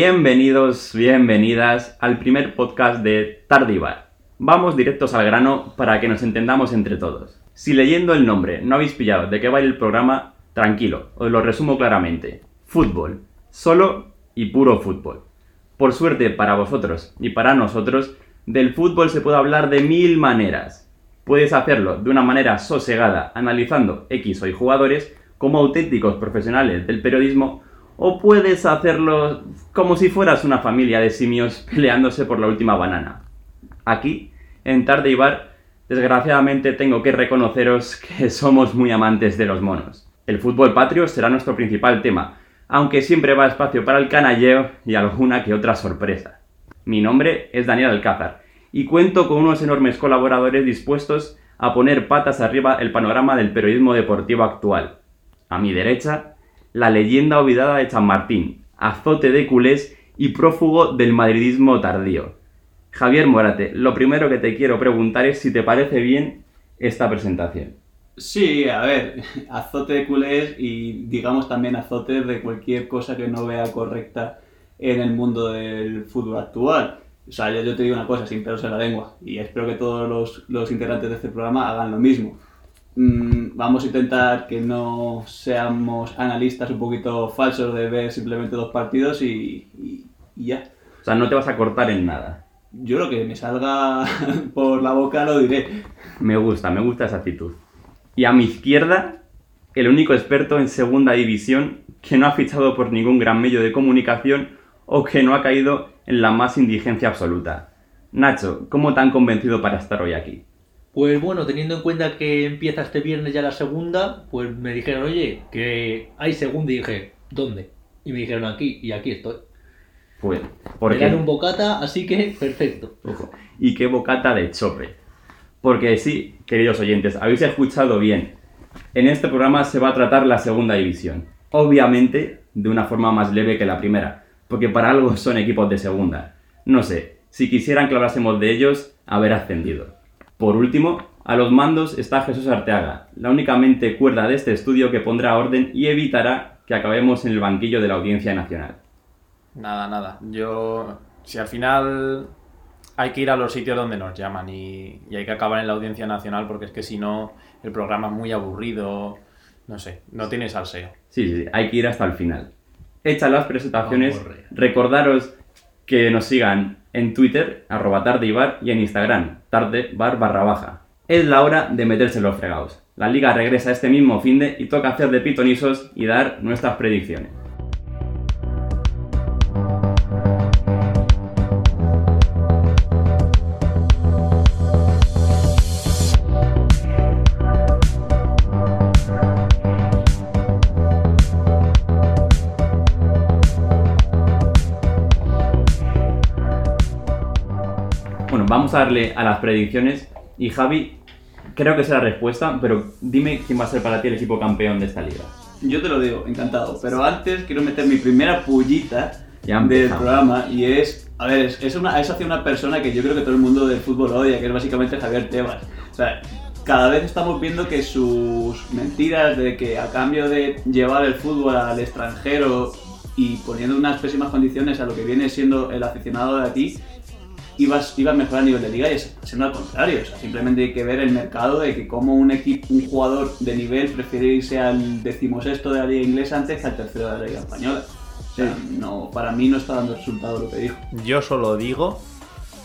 Bienvenidos, bienvenidas al primer podcast de Tardivar. Vamos directos al grano para que nos entendamos entre todos. Si leyendo el nombre no habéis pillado de qué va el programa, tranquilo, os lo resumo claramente. Fútbol, solo y puro fútbol. Por suerte para vosotros y para nosotros, del fútbol se puede hablar de mil maneras. Puedes hacerlo de una manera sosegada, analizando X o Y jugadores como auténticos profesionales del periodismo, o puedes hacerlo como si fueras una familia de simios peleándose por la última banana. Aquí, en Tarde y Bar, desgraciadamente tengo que reconoceros que somos muy amantes de los monos. El fútbol patrio será nuestro principal tema, aunque siempre va espacio para el canalleo y alguna que otra sorpresa. Mi nombre es Daniel Alcázar y cuento con unos enormes colaboradores dispuestos a poner patas arriba el panorama del periodismo deportivo actual. A mi derecha, la leyenda olvidada de San Martín, azote de culés y prófugo del madridismo tardío. Javier Morate, lo primero que te quiero preguntar es si te parece bien esta presentación. Sí, a ver, azote de culés y digamos también azote de cualquier cosa que no vea correcta en el mundo del fútbol actual. O sea, yo, te digo una cosa, sin pelos en la lengua, y espero que todos los, los integrantes de este programa hagan lo mismo. Mm, vamos a intentar que no seamos analistas un poquito falsos de ver simplemente dos partidos y, y, ya. O sea, no te vas a cortar en nada. Yo lo que me salga por la boca lo diré. Me gusta, me gusta esa actitud. Y a mi izquierda, el único experto en segunda división que no ha fichado por ningún gran medio de comunicación o que no ha caído en la más indigencia absoluta. Nacho, ¿cómo te han convencido para estar hoy aquí? Pues bueno, teniendo en cuenta que empieza este viernes ya la segunda, pues me dijeron, oye, que hay segunda y dije, ¿dónde? Y me dijeron aquí, y aquí estoy. Pues, porque... Me dan un bocata, así que perfecto. Y qué bocata de chope. Porque sí, queridos oyentes, habéis escuchado bien. En este programa se va a tratar la segunda división. Obviamente, de una forma más leve que la primera porque para algo son equipos de segunda. No sé, si quisieran que hablásemos de ellos, haber ascendido. Por último, a los mandos está Jesús Arteaga, la únicamente cuerda de este estudio que pondrá orden y evitará que acabemos en el banquillo de la Audiencia Nacional. Nada, nada. Yo, si al final hay que ir a los sitios donde nos llaman y, y hay que acabar en la Audiencia Nacional porque es que si no, el programa es muy aburrido, no sé, no tiene salseo. Sí, sí, hay que ir hasta el final hechas las presentaciones, recordaros que nos sigan en Twitter, arroba tardeibar, y en Instagram, tardebar barra baja. Es la hora de meterse los fregados. La liga regresa este mismo fin de y toca hacer de pitonisos y dar nuestras predicciones. Vamos a darle a las predicciones. Y Javi, creo que es la respuesta, pero dime quién va a ser para ti el equipo campeón de esta liga. Yo te lo digo, encantado. Pero antes quiero meter mi primera pullita del programa y es, a ver, es, una, es hacia una persona que yo creo que todo el mundo del fútbol odia, que es básicamente Javier Tebas. O sea, cada vez estamos viendo que sus mentiras de que a cambio de llevar el fútbol al extranjero y poniendo unas pésimas condiciones a lo que viene siendo el aficionado de aquí, ibas, a mejorar a nivel de liga y es siendo al contrario. O sea, simplemente hay que ver el mercado de que como un equipo, un jugador de nivel prefiere irse al decimosexto de la liga inglesa antes que al tercero de la liga española. O sea, no, para mí no está dando resultado lo que dijo. Yo solo digo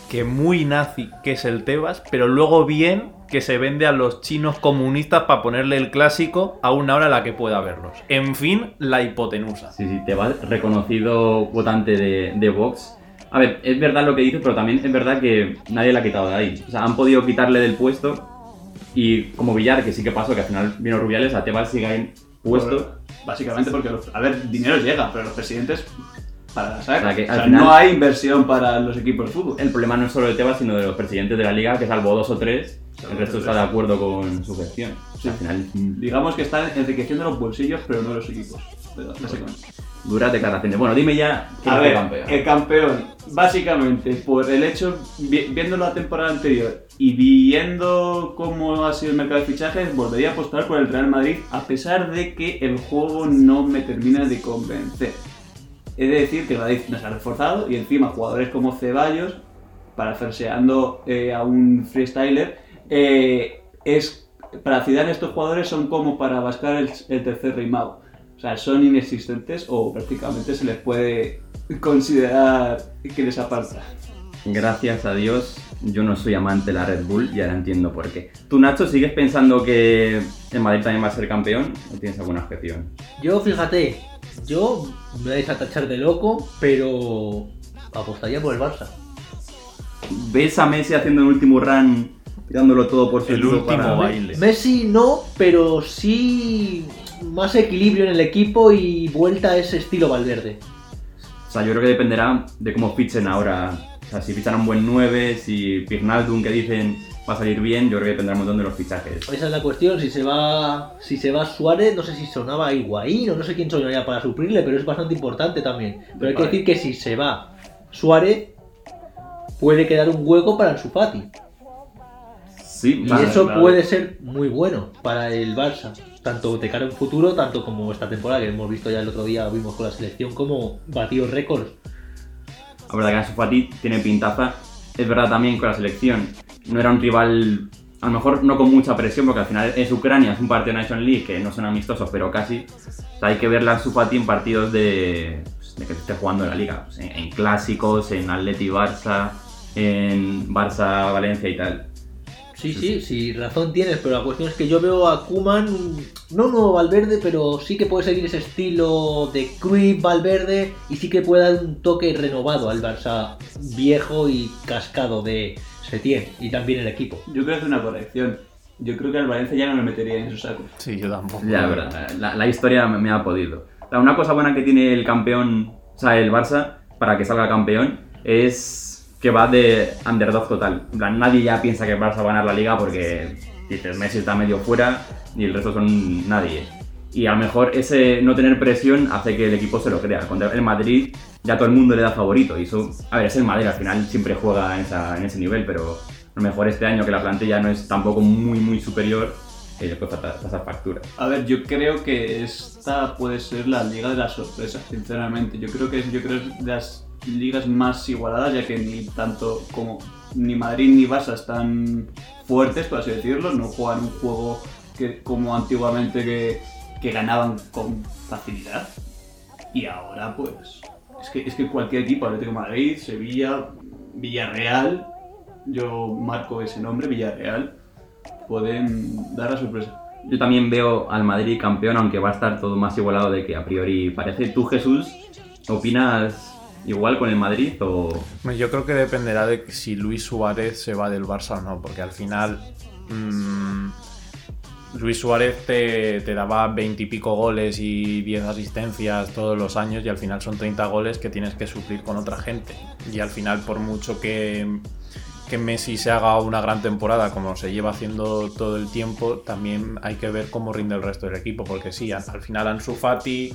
que muy nazi que es el Tebas, pero luego bien que se vende a los chinos comunistas para ponerle el clásico a una hora a la que pueda verlos. En fin, la hipotenusa. Sí, sí, Tebas, reconocido votante de, de Vox a ver, es verdad lo que dices, pero también es verdad que nadie la ha quitado de ahí. O sea, han podido quitarle del puesto y como Villar, que sí que pasó, que al final vino Rubiales, a Tebas sigue ahí puesto. básicamente porque, a ver, dinero llega, pero los presidentes para la saca. O sea, no hay inversión para los equipos de fútbol. El problema no es solo de Tebas, sino de los presidentes de la liga, que salvo dos o tres, el resto está de acuerdo con su gestión. al final... Digamos que están enriqueciendo los bolsillos, pero no los equipos. Durate cada Bueno, dime ya quién es campeón. El campeón, básicamente, por el hecho, viendo la temporada anterior y viendo cómo ha sido el mercado de fichajes, volvería a apostar por el Real Madrid, a pesar de que el juego no me termina de convencer. he de decir que el Madrid nos ha reforzado y encima jugadores como Ceballos, parafraseando eh, a un freestyler, eh, es, para Zidane estos jugadores son como para bascar el, el tercer rimado. O sea, son inexistentes o prácticamente se les puede considerar que les aparta. Gracias a Dios, yo no soy amante de la Red Bull y ahora entiendo por qué. ¿Tú, Nacho, sigues pensando que el Madrid también va a ser campeón o tienes alguna objeción? Yo, fíjate, yo me vais a tachar de loco, pero apostaría por el Barça. ¿Ves a Messi haciendo el último run, dándolo todo por su El último para- baile. Messi no, pero sí más equilibrio en el equipo y vuelta a ese estilo Valverde. O sea, yo creo que dependerá de cómo fichen ahora. O sea, si fichan un buen 9, si Pignaldum, que dicen va a salir bien, yo creo que dependerá un montón de los fichajes. Esa es la cuestión, si se va si se va Suárez, no sé si sonaba Higuaín o no sé quién sonaría para suplirle, pero es bastante importante también. Pero hay que decir que si se va Suárez, puede quedar un hueco para el Fati. Sí, Y vale, eso puede ser muy bueno para el Barça, tanto de cara a un futuro, tanto como esta temporada que hemos visto ya el otro día, vimos con la selección, como batió récords. La verdad que Ansu Fati tiene pintaza. Es verdad también con la selección. No era un rival, a lo mejor no con mucha presión, porque al final es Ucrania, es un partido de Nation League que no son amistosos, pero casi. O sea, hay que verla a Ansu Fati en partidos de, pues, de que esté jugando en la liga. Pues, en, en clásicos, en Atleti Barça, en Barça Valencia y tal. Sí, sí, sí, razón tienes, pero la cuestión es que yo veo a Kuman, no un nuevo Valverde, pero sí que puede seguir ese estilo de Cruyff Valverde y sí que puede dar un toque renovado al Barça viejo y cascado de Setién y también el equipo. Yo creo que es una corrección. Yo creo que al Valencia ya no lo metería en esos sacos. Sí, yo tampoco. Ya, verdad, la, la historia me, me ha podido. La- Una cosa buena que tiene el campeón, o sea, el Barça, para que salga campeón, es que va de underdog total. Nadie ya piensa que Barça va a ganar la liga porque dices, Messi está medio fuera y el resto son nadie. Y a lo mejor ese no tener presión hace que el equipo se lo crea. Contra el Madrid ya todo el mundo le da favorito. Y eso, a ver, es el Madrid, al final siempre juega en, ese nivel, pero a lo mejor este año que la plantilla no es tampoco muy, muy superior, eh, le puede pasar factura. A ver, yo creo que esta puede ser la liga de las sorpresas, sinceramente. Yo creo que yo creo que es de las ligas más igualadas, ya que ni tanto como ni Madrid ni Barça están fuertes, por así decirlo. No juegan un juego que como antiguamente que, que ganaban con facilidad. Y ahora, pues, es que, es que cualquier equipo, Atlético de Madrid, Sevilla, Villarreal, yo marco ese nombre, Villarreal, pueden dar la sorpresa. Yo también veo al Madrid campeón, aunque va a estar todo más igualado de que a priori parece. ¿Tú, Jesús, opinas igual con el Madrid o...? Yo creo que dependerá de si Luis Suárez se va del Barça o no, porque al final mm, Luis Suárez te, te daba 20 y pico goles y 10 asistencias todos los años y al final son 30 goles que tienes que suplir con otra gente. Y al final por mucho que, que Messi se haga una gran temporada como se lleva haciendo todo el tiempo, también hay que ver cómo rinde el resto del equipo, porque sí, al al final Ansu Fati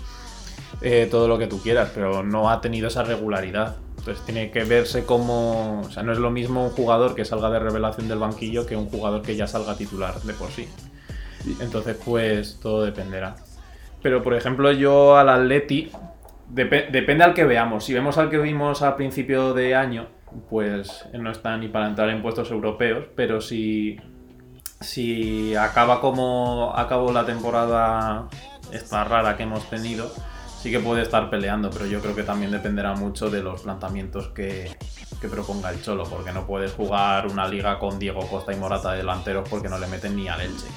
eh, todo lo que tú quieras, pero no ha tenido esa regularidad. Entonces tiene que verse como... O sea, no es lo mismo un jugador que salga de revelación del banquillo que un jugador que ya salga titular de por sí. Entonces, pues todo dependerá. Pero, por ejemplo, yo al Atleti, depe- depende al que veamos. Si vemos al que vimos a principio de año, pues no está ni para entrar en puestos europeos, pero si, si acaba como acabó la temporada esta rara que hemos tenido, sí que puede estar peleando, pero yo creo que también dependerá mucho de los planteamientos que, que proponga el Cholo, porque no puedes jugar una liga con Diego Costa y Morata de delanteros porque no le meten ni al Elche.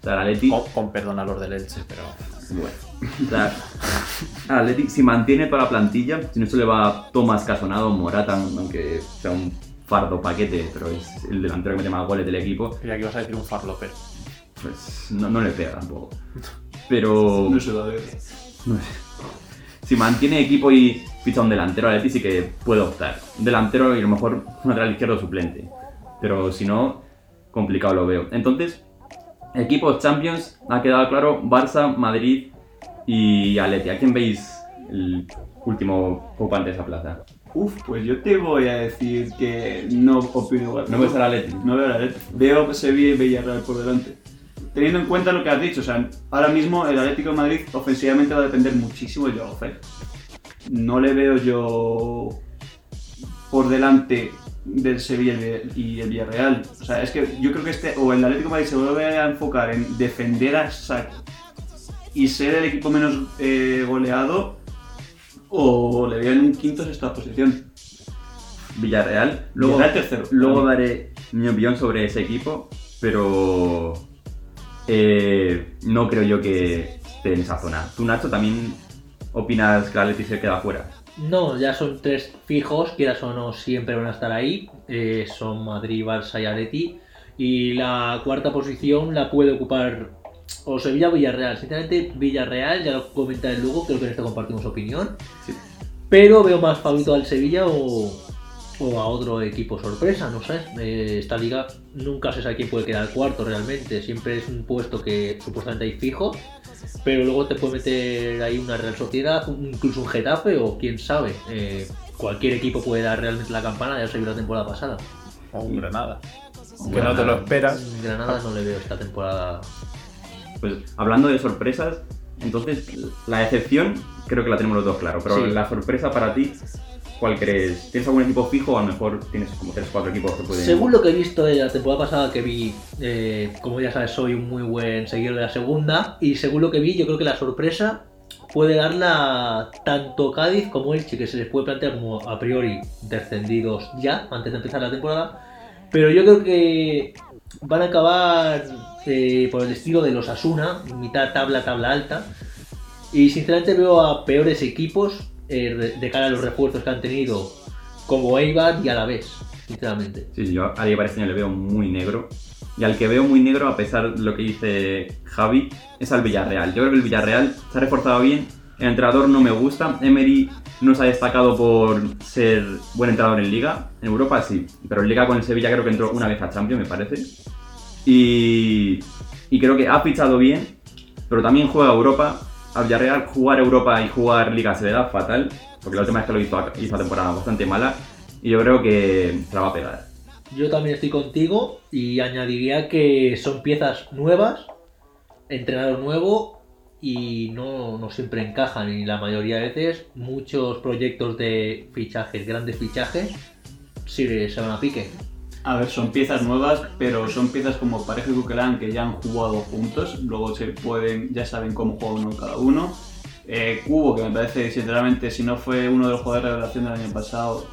O sea, el Atleti... Con, con perdón a los del Elche, pero... Bueno, o sea, al Atleti, si mantiene toda la plantilla, si no se le va Tomás Casonado, Morata, aunque sea un fardo paquete, pero es el delantero que mete más goles del equipo, Creía que ibas a decir un farloper. pues no, no le pega tampoco. Pero... No se va a ver. No sé. Si mantiene equipo y ficha un delantero, Atleti sí que puede optar. Un delantero y a lo mejor un lateral izquierdo suplente. Pero si no, complicado lo veo. Entonces, equipos Champions, ha quedado claro Barça, Madrid y Atleti. ¿A quién veis el último ocupante de esa plaza? Uf, pues yo te voy a decir que no opino igual. ¿No ves al Atleti? No veo al Atleti. Veo Sevilla y Villarreal por delante. Teniendo en cuenta lo que has dicho, o sea, ahora mismo el Atlético de Madrid ofensivamente va a depender muchísimo de Joao Félix. no le veo yo por delante del Sevilla y el Villarreal. O sea, es que yo creo que este, o el Atlético de Madrid se vuelve a enfocar en defender a sac y ser el equipo menos eh, goleado, o le veo en un quinto o sexta posición. Villarreal. Luego, Villarreal tercero. luego daré mi opinión sobre ese equipo, pero eh, no creo yo que esté en esa zona. ¿Tú, Nacho, también opinas que el Atleti se queda fuera? No, ya son tres fijos, quieras o no, siempre van a estar ahí. Eh, son Madrid, Barça y Atleti. Y la cuarta posición la puede ocupar o Sevilla o Villarreal. Sinceramente, Villarreal, ya lo comentaré luego, creo que en esto compartimos opinión. Sí. Pero veo más favorito al Sevilla o, o a otro equipo sorpresa, no sé. Eh, esta liga nunca se sabe quién puede quedar cuarto realmente. Siempre es un puesto que supuestamente hay fijo. Pero luego te puede meter ahí una Real Sociedad, un- incluso un Getafe o quién sabe. Eh, cualquier equipo puede dar realmente la campana, ya se vio la temporada pasada. O un Granada. Que Granada. no te lo esperas. Granada no le veo esta temporada. Pues hablando de sorpresas, entonces la excepción creo que la tenemos los dos claro, pero Sí. la sorpresa para ti, ¿cuál crees? ¿Tienes algún equipo fijo o a lo mejor tienes como 3 o 4 equipos que pueden... Según lo que he visto de la temporada pasada que vi, eh, como ya sabes, soy un muy buen seguidor de la segunda, y según lo que vi, yo creo que la sorpresa puede darla tanto Cádiz como Elche, que se les puede plantear como a priori descendidos ya, antes de empezar la temporada, pero yo creo que van a acabar eh, por el estilo de los Asuna, mitad tabla, tabla alta, y sinceramente veo a peores equipos eh, de- cara a los refuerzos que han tenido, como Eibar y Alavés, sinceramente. Sí, sí, yo a Diego año le veo muy negro. Y al que veo muy negro, a pesar de lo que dice Javi, es al Villarreal. Yo creo que el Villarreal se ha reforzado bien. El entrenador no me gusta. Emery no se ha destacado por ser buen entrenador en Liga. En Europa sí, pero en Liga con el Sevilla creo que entró una vez a Champions, me parece. Y, y creo que ha fichado bien, pero también juega Europa. Al Villarreal jugar Europa y jugar Liga se le da fatal, porque la última vez que lo hizo, hizo temporada bastante mala. Y yo creo que se la va a pegar. Yo también estoy contigo y añadiría que son piezas nuevas, entrenador nuevo y no, no siempre encajan y la mayoría de veces muchos proyectos de fichajes, grandes fichajes, sí se van a pique. A ver, son piezas nuevas, pero son piezas como Parejo y Coquelin que ya han jugado juntos, luego se pueden, ya saben cómo juega uno cada uno. Eh, Cubo, que me parece, sinceramente, si no fue uno de los jugadores de revelación del año pasado,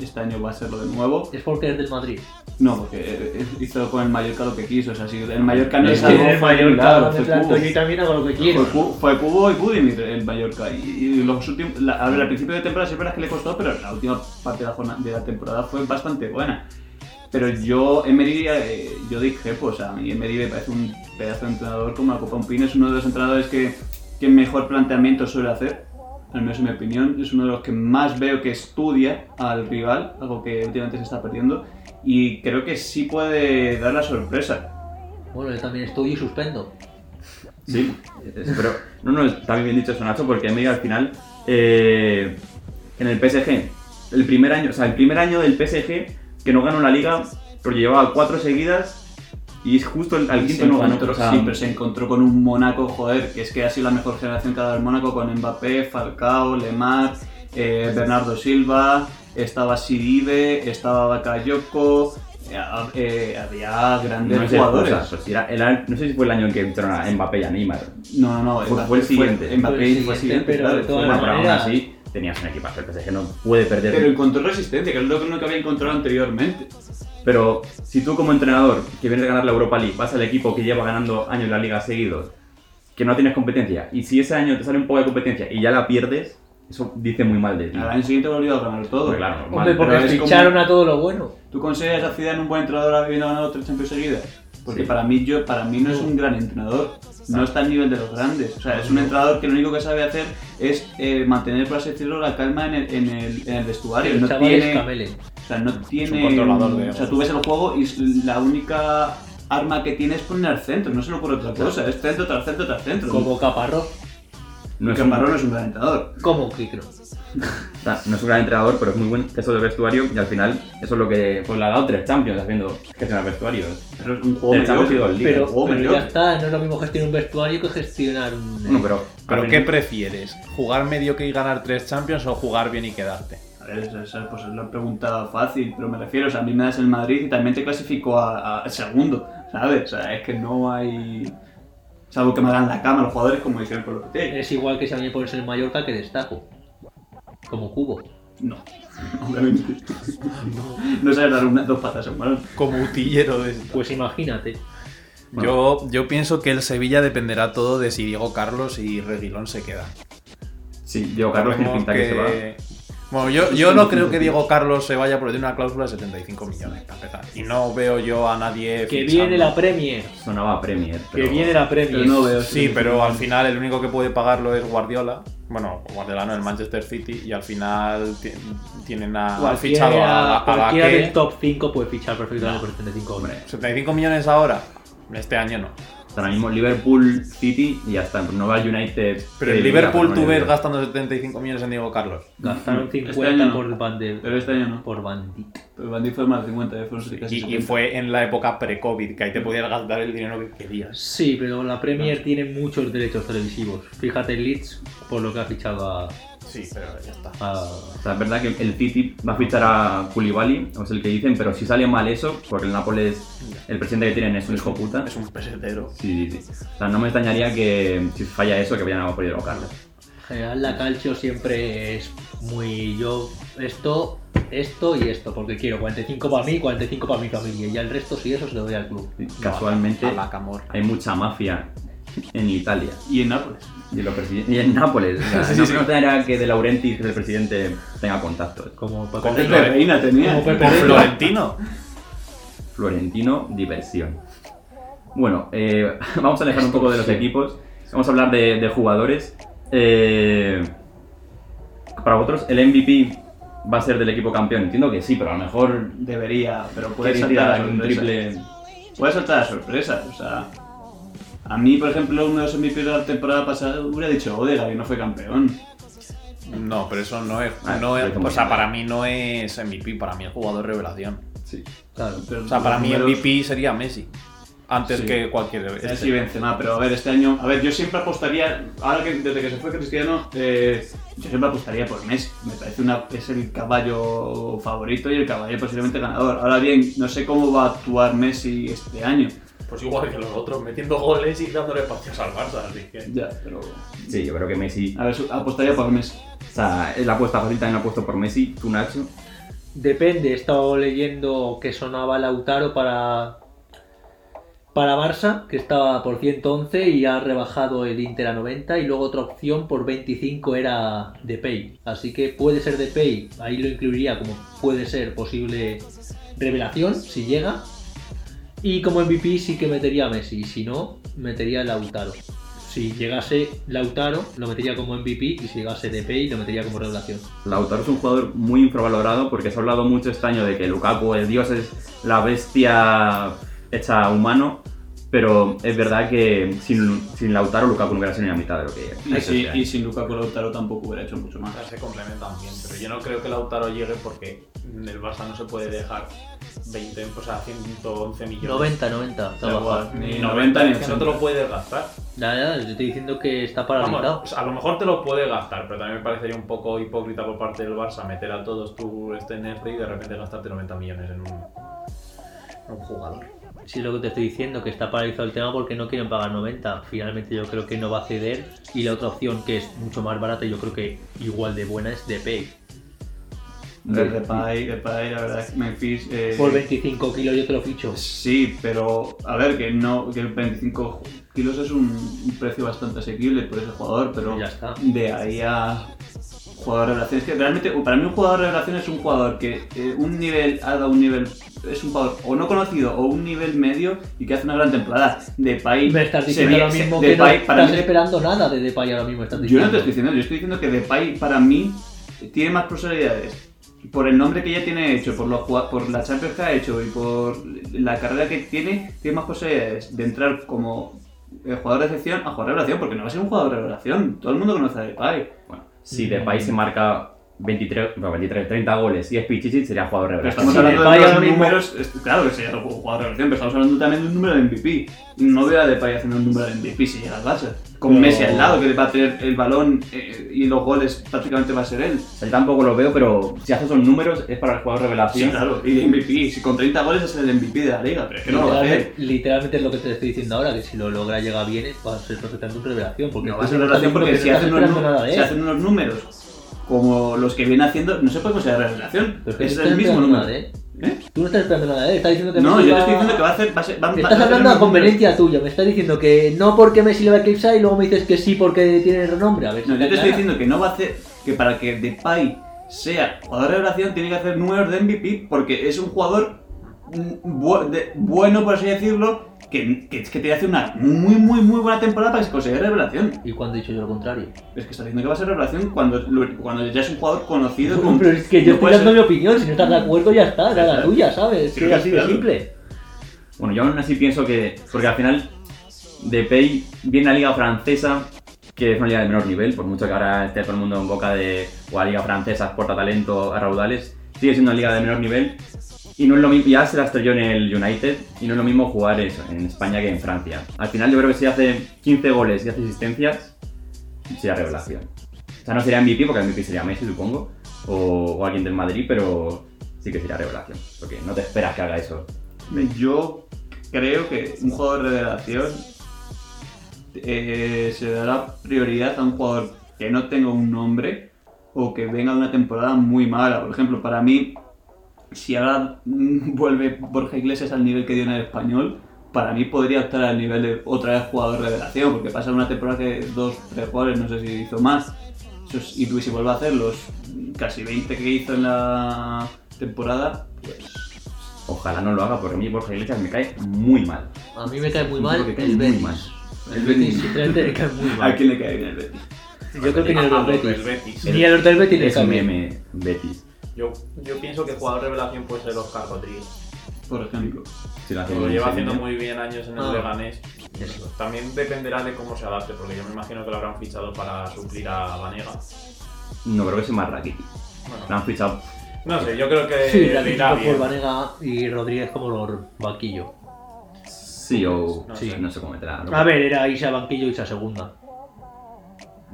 este año va a serlo de nuevo. Es porque es del Madrid. No, porque eh, hizo con el Mallorca lo que quiso, o sea, si el Mallorca no Es algo, el Mallorca fue Cubo. yo también hago lo que quiero. Fue Cubo y Budimir el Mallorca. Y, y los últimos, la- a ver, al principio de temporada siempre es que le costó, pero la última parte de la, jornada- de la temporada fue bastante buena. Pero yo, Emery, eh, yo dije, pues a mí Emery me parece un pedazo de entrenador como la Copa Un Pin. Es uno de los entrenadores que, que mejor planteamiento suele hacer, al menos en mi opinión. Es uno de los que más veo que estudia al rival, algo que últimamente se está perdiendo. Y creo que sí puede dar la sorpresa. Bueno, yo también estudio y suspendo. Sí, pero no, no, está bien dicho eso, Nacho, porque Emery al final, eh, en el PSG, el primer año, o sea, el primer año del PSG que no ganó la liga, porque llevaba cuatro seguidas y justo el- al quinto no ganó. o sea, sí, pero se encontró con un Mónaco, joder, que es que ha sido la mejor generación que ha dado el Mónaco con Mbappé, Falcao, Lemar, eh, Bernardo Silva, estaba Sidibe, estaba Bakayoko, eh, eh, había grandes no, sé, jugadores. o sea, pues era- era- no sé si fue el año en que entraron a Mbappé y a Neymar. no, no, no, Fue- el siguiente. Mbappé Fue el siguiente, pero claro, de todas maneras- así tenías un equipazo, el PSG no puede perder. Pero encontró resistencia, que es lo que nunca había encontrado anteriormente. Pero si tú como entrenador que vienes de ganar la Europa League vas al equipo que lleva ganando años la liga seguidos, que no tienes competencia, y si ese año te sale un poco de competencia y ya la pierdes, eso dice muy mal de ti. Al año siguiente volvió a ganar todo. Pues claro, normal. Hombre, porque pero es como- ficharon a todo lo bueno. ¿Tú consideras a Zidane un buen entrenador habiendo ganado tres Champions seguidas? Porque Sí. para mí yo para mí no es un gran entrenador, no está al nivel de los grandes. O sea, es un entrenador que lo único que sabe hacer es eh, mantener, por así decirlo, la calma en el, en el, en el vestuario. El no tiene, Camele. o sea, no tiene. controlador de o sea, tú ves el juego y s- la única arma que tiene es poner al centro, no se le ocurre otra cosa, es centro tras centro tras centro. Como Caparrós. No es que un- Marrón no es un gran entrenador. ¿Cómo que no? O sea, no es un gran entrenador, pero es muy buen gestor del vestuario y al final eso es lo que pues, le ha dado tres Champions haciendo gestionar vestuarios. Pero es un juego dos mediocre. ligas. Pero, juego pero ya mediocre. está, no es lo mismo gestionar un vestuario que gestionar un... Bueno, pero... ¿Pero qué prefieres? ¿Jugar medio que y ganar tres Champions o jugar bien y quedarte? A ver, esa, esa, pues es una pregunta fácil, pero me refiero, o sea, a mí me das el Madrid y también te clasifico a, a segundo, ¿sabes? O sea, es que no hay... Salvo que me hagan la cama los jugadores como dijeron con los que Es igual que si a mí me pones el Mallorca que destaco. Como cubo. No, obviamente. No sabes dar una- dos patas a un balón. Como utillero de Pues imagínate. Yo, yo pienso que el Sevilla dependerá todo de si Diego Carlos y Reguilón se quedan. Sí, Diego Carlos tiene pinta que... se va. Bueno, yo, yo no creo que Diego Carlos se vaya porque tiene una cláusula de 75 millones para empezar. Y no veo yo a nadie. Que fichando. viene la Premier. Sonaba a Premier. Que viene la Premier. Pero no veo. Sí, pero al final el único que puede pagarlo es Guardiola. Bueno, Guardiola no, el Manchester City. Y al final ti- tienen a, Cualquiera, fichado a, a cualquiera del top 5 puede fichar perfectamente por 75 Hombre, millones. 75 millones ahora. Este año no. Ahora mismo Liverpool, City y ya está. No va al United. Pero en Liverpool tú ves gastando 75 millones en Diego Carlos. Gastaron Este 50 año no. por Van de... Pero este año no. Por Bandit. Pero Bandy fue más de 50, eh, fueron casi Y, y 70. fue en la época pre-COVID, que ahí te podías gastar el dinero que querías. Sí, pero la Premier tiene muchos derechos televisivos. Fíjate el Leeds por lo que ha fichado a... Sí, pero ya está. a- O sea, es verdad que el City va a fichar a Koulibaly, o es el que dicen, pero si sale mal eso, porque el Nápoles, el presidente que tienen es un hijo puta. Es un pesetero. Sí, sí, sí. O sea, no me extrañaría que si falla eso, que vayan a por Carlos. En general la calcio siempre es muy... Yo esto, esto y esto, porque quiero 45 para mí, 45 para mi familia. Y ya el resto, si eso, se lo doy al club. Casualmente, A la Camorra. hay mucha mafia en Italia. Y en Nápoles. Y en, los presiden- y en Nápoles. O sea, Sí, no sí. me extrañaría que De Laurentiis, que es el presidente, tenga contactos. Como Pepe Reina. Tenía. Como Pepe. Florentino. Florentino, diversión. Bueno, eh, vamos a alejar un poco de los equipos. Vamos a hablar de, de jugadores. Eh, para vosotros, ¿el MVP va a ser del equipo campeón? Entiendo que sí, pero a lo mejor Debería, pero puede saltar un sorpresa. triple. Puede saltar la sorpresa, o sea... A mí, por ejemplo, uno de los MVP de la temporada pasada hubiera dicho Odegaard que no fue campeón. No, pero eso no es. Ah, No es o sea, para mí no es MVP, para mí es jugador revelación. Sí. Claro. Pero O sea, para mí números- MVP sería Messi. Antes Sí. que cualquier. Messi este. Benzema, pero a ver, este año, a ver, yo siempre apostaría, ahora que desde que se fue Cristiano, eh, yo siempre apostaría por Messi. Me parece una, es el caballo favorito y el caballo posiblemente ganador. Ahora bien, no sé cómo va a actuar Messi este año. Pues igual que los otros, metiendo goles y dándole espacios al Barça, así que. Ya, pero Sí, yo creo que Messi. a ver, apostaría por Messi. O sea, es la apuesta fácil también la ha puesto por Messi, tú Nacho. Depende, he estado leyendo que sonaba Lautaro para para Barça, que estaba por 111 y ha rebajado el Inter a 90 y luego otra opción por 25 era Depay. Así que puede ser Depay, ahí lo incluiría como puede ser posible revelación si llega. Y como MVP sí que metería a Messi, si no, metería a Lautaro. Si llegase Lautaro, lo metería como MVP y si llegase Depay, lo metería como revelación. Lautaro es un jugador muy infravalorado porque se ha hablado mucho este año de que Lukaku, el dios, es la bestia hecha humano. Pero es verdad que sin, sin Lautaro, Lukaku no hubiera sido ni la mitad de lo que Y, ha hecho si, este y sin Lukaku Lautaro tampoco hubiera hecho mucho más. Se complementan bien, pero yo no creo que Lautaro llegue porque el Barça no se puede dejar 20, o sea, 111 millones. 90, 90. está igual, Ni ni 90 90 ni es que no te 80. lo puedes gastar. Ya, ya, yo estoy diciendo que está paralizado. Vamos, a lo mejor te lo puedes gastar, pero también me parecería un poco hipócrita por parte del Barça meter a todos tu este y de repente gastarte 90 millones en un, en un jugador. Sí, es lo que te estoy diciendo, que está paralizado el tema porque no quieren pagar 90. Finalmente yo creo que no va a ceder. Y la otra opción que es mucho más barata, y yo creo que igual de buena, es Depay. De Depay, Depay, la verdad es que Memphis... eh, Por 25 kilos yo te lo ficho. Sí, pero a ver, que no que 25 kilos es un, un precio bastante asequible por ese jugador, pero Ya está. de ahí a jugador de revelación. Es que realmente, para mí un jugador de revelación es un jugador que eh, un nivel ha dado un nivel, es un jugador o no conocido o un nivel medio y que hace una gran temporada. Depay Me estás diciendo lo mismo que no Depay para estás mí- esperando nada de Depay ahora mismo. Estás Yo no te estoy diciendo, yo estoy diciendo que Depay para mí tiene más posibilidades. Por el nombre que ya tiene hecho, por, los, por la Champions que ha hecho y por la carrera que tiene, tiene más posibilidades de entrar como eh, jugador de excepción a jugador de revelación, porque no va a ser un jugador de revelación. Todo el mundo conoce a Depay. Bueno, si Depay se marca 23, no, 23, 30 goles y es Pichichi, sería jugador Pero revelación. estamos Sí, hablando de mismo- números, es- claro que sería un jugador de revelación, pero estamos hablando también de un número de MVP. No veo a Depay haciendo un número de MVP si llega al Barça. Con Pero- Messi al lado, que va a tener el balón eh, y los goles prácticamente va a ser él. Yo tampoco lo veo, pero si haces esos números es para el jugador Sí, revelación. claro, y MVP. Si con 30 goles es el MVP de la liga, pero es que no lo va a hacer. Literalmente, es lo que te estoy diciendo ahora, que si lo logra llegar bien va a ser perfectamente una revelación. Porque No va a ser revelación porque si hacen, unos, de si él. hacen unos números como los que viene haciendo, no se puede considerar revelación. Pero es el mismo número. nada él. ¿Eh? Tú no estás esperando nada él, estás diciendo que No, Messi yo te va- estoy diciendo que va a hacer. Va a ser, va, estás va hablando a conveniencia tuya, me estás diciendo que no porque Messi le va a eclipsar y luego me dices que sí porque tiene renombre. A ver, No, yo te estoy diciendo que no va a hacer. Que para que Depay sea jugador de revelación tiene que hacer números de MVP porque es un jugador mm, bu- de- bueno, por así decirlo, que, que, que te hace una muy, muy, muy buena temporada para que se considere revelación. ¿Y cuándo he dicho yo lo contrario? Es que está diciendo que va a ser revelación cuando, cuando ya es un jugador conocido. Bueno, con- pero es que yo no estoy dando ser- mi opinión, si no estás de acuerdo ya está, era la tuya, ¿sabes? Sí, Que así de claro. simple. Bueno, yo aún así pienso que. Porque al final, Depay viene a la liga francesa, que es una liga de menor nivel, por mucho que ahora esté todo el mundo en boca de. O a liga francesa exporta talento a raudales, sigue siendo una liga de menor nivel. Y no es lo mismo, ya se la estrelló en el United, y no es lo mismo jugar eso, en España que en Francia. Al final, yo creo que si hace 15 goles y hace asistencias, sería revelación. O sea, no sería MVP, porque MVP sería Messi, supongo, o, o alguien del Madrid, pero sí que sería revelación, porque no te esperas que haga eso. Yo creo que un jugador de revelación eh, se dará prioridad a un jugador que no tenga un nombre o que venga de una temporada muy mala. Por ejemplo, para mí, si ahora mm, vuelve Borja Iglesias al nivel que dio en el español, para mí podría estar al nivel de otra vez jugador de revelación, porque pasa una temporada que dos, tres goles, no sé si hizo más. Eso es- y si vuelve a hacer los casi 20 que hizo en la temporada, pues Ojalá no lo haga porque a mí Borja Iglesias me cae muy mal. A mí me cae muy mal tipo que cae el muy Betis. mal. El Betis me cae muy ¿A mal. quién le cae bien el Betis? Yo creo que ni a A los del Betis. Ni a los del Betis le Es cae un bien. meme Betis. Yo, yo pienso que jugador revelación puede ser Oscar Rodríguez. Por ejemplo. Si lo Lo lleva haciendo muy bien años en el Ah. Leganés. También dependerá de cómo se adapte, porque yo me imagino que lo habrán fichado para suplir a Vanega. No, creo que es más Rakitic. Lo Bueno, han fichado. no sé, yo creo que Sí, le la irá bien. Vanega y Rodríguez como los banquillo. Sí, o. No sí, sé. no sé cómo meterá. ¿no? A ver, era Isa banquillo y Isa segunda.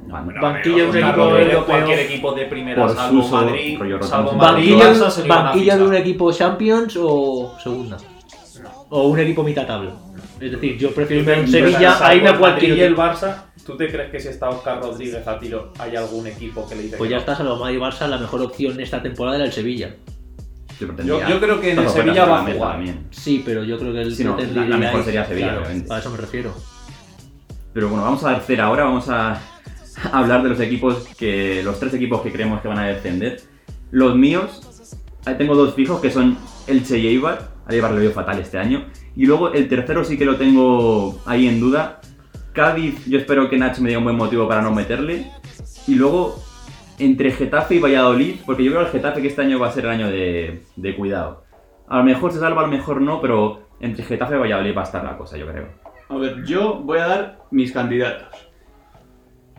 No, no. banquillo de un equipo europeo. cualquier equipo de primera, Por salvo Suso, Madrid, rollo Rotten salvo Tomatoes. Madrid y ¿Banquillo, Barça, se lo iban a banquillo de un equipo Champions o segunda? O un equipo mitad tabla. Es decir, yo prefiero irme a un Sevilla a irme a el cualquier y el. Barça, ¿tú te crees que si está Oscar Rodríguez a tiro hay algún equipo que le dice Pues ya no? está, salvo Madrid y Barça, la mejor opción esta temporada era el Sevilla. Yo, Yo, yo creo que en el Sevilla va a jugar. también. Sí, pero yo creo que el Sí, no, la- mejor sería Sevilla, Claro, obviamente. A eso me refiero. Pero bueno, vamos a hacer ahora, vamos a hablar de los equipos que. los tres equipos que creemos que van a descender. Los míos, tengo dos fijos que son Elche y Eibar. Al Eibar lo veo fatal este año. Y luego el tercero sí que lo tengo ahí en duda. Cádiz, yo espero que Nacho me diga un buen motivo para no meterle. Y luego, entre Getafe y Valladolid, porque yo creo al Getafe que este año va a ser el año de, de cuidado. A lo mejor se salva, a lo mejor no, pero entre Getafe y Valladolid va a estar la cosa, yo creo. A ver, yo voy a dar mis candidatos.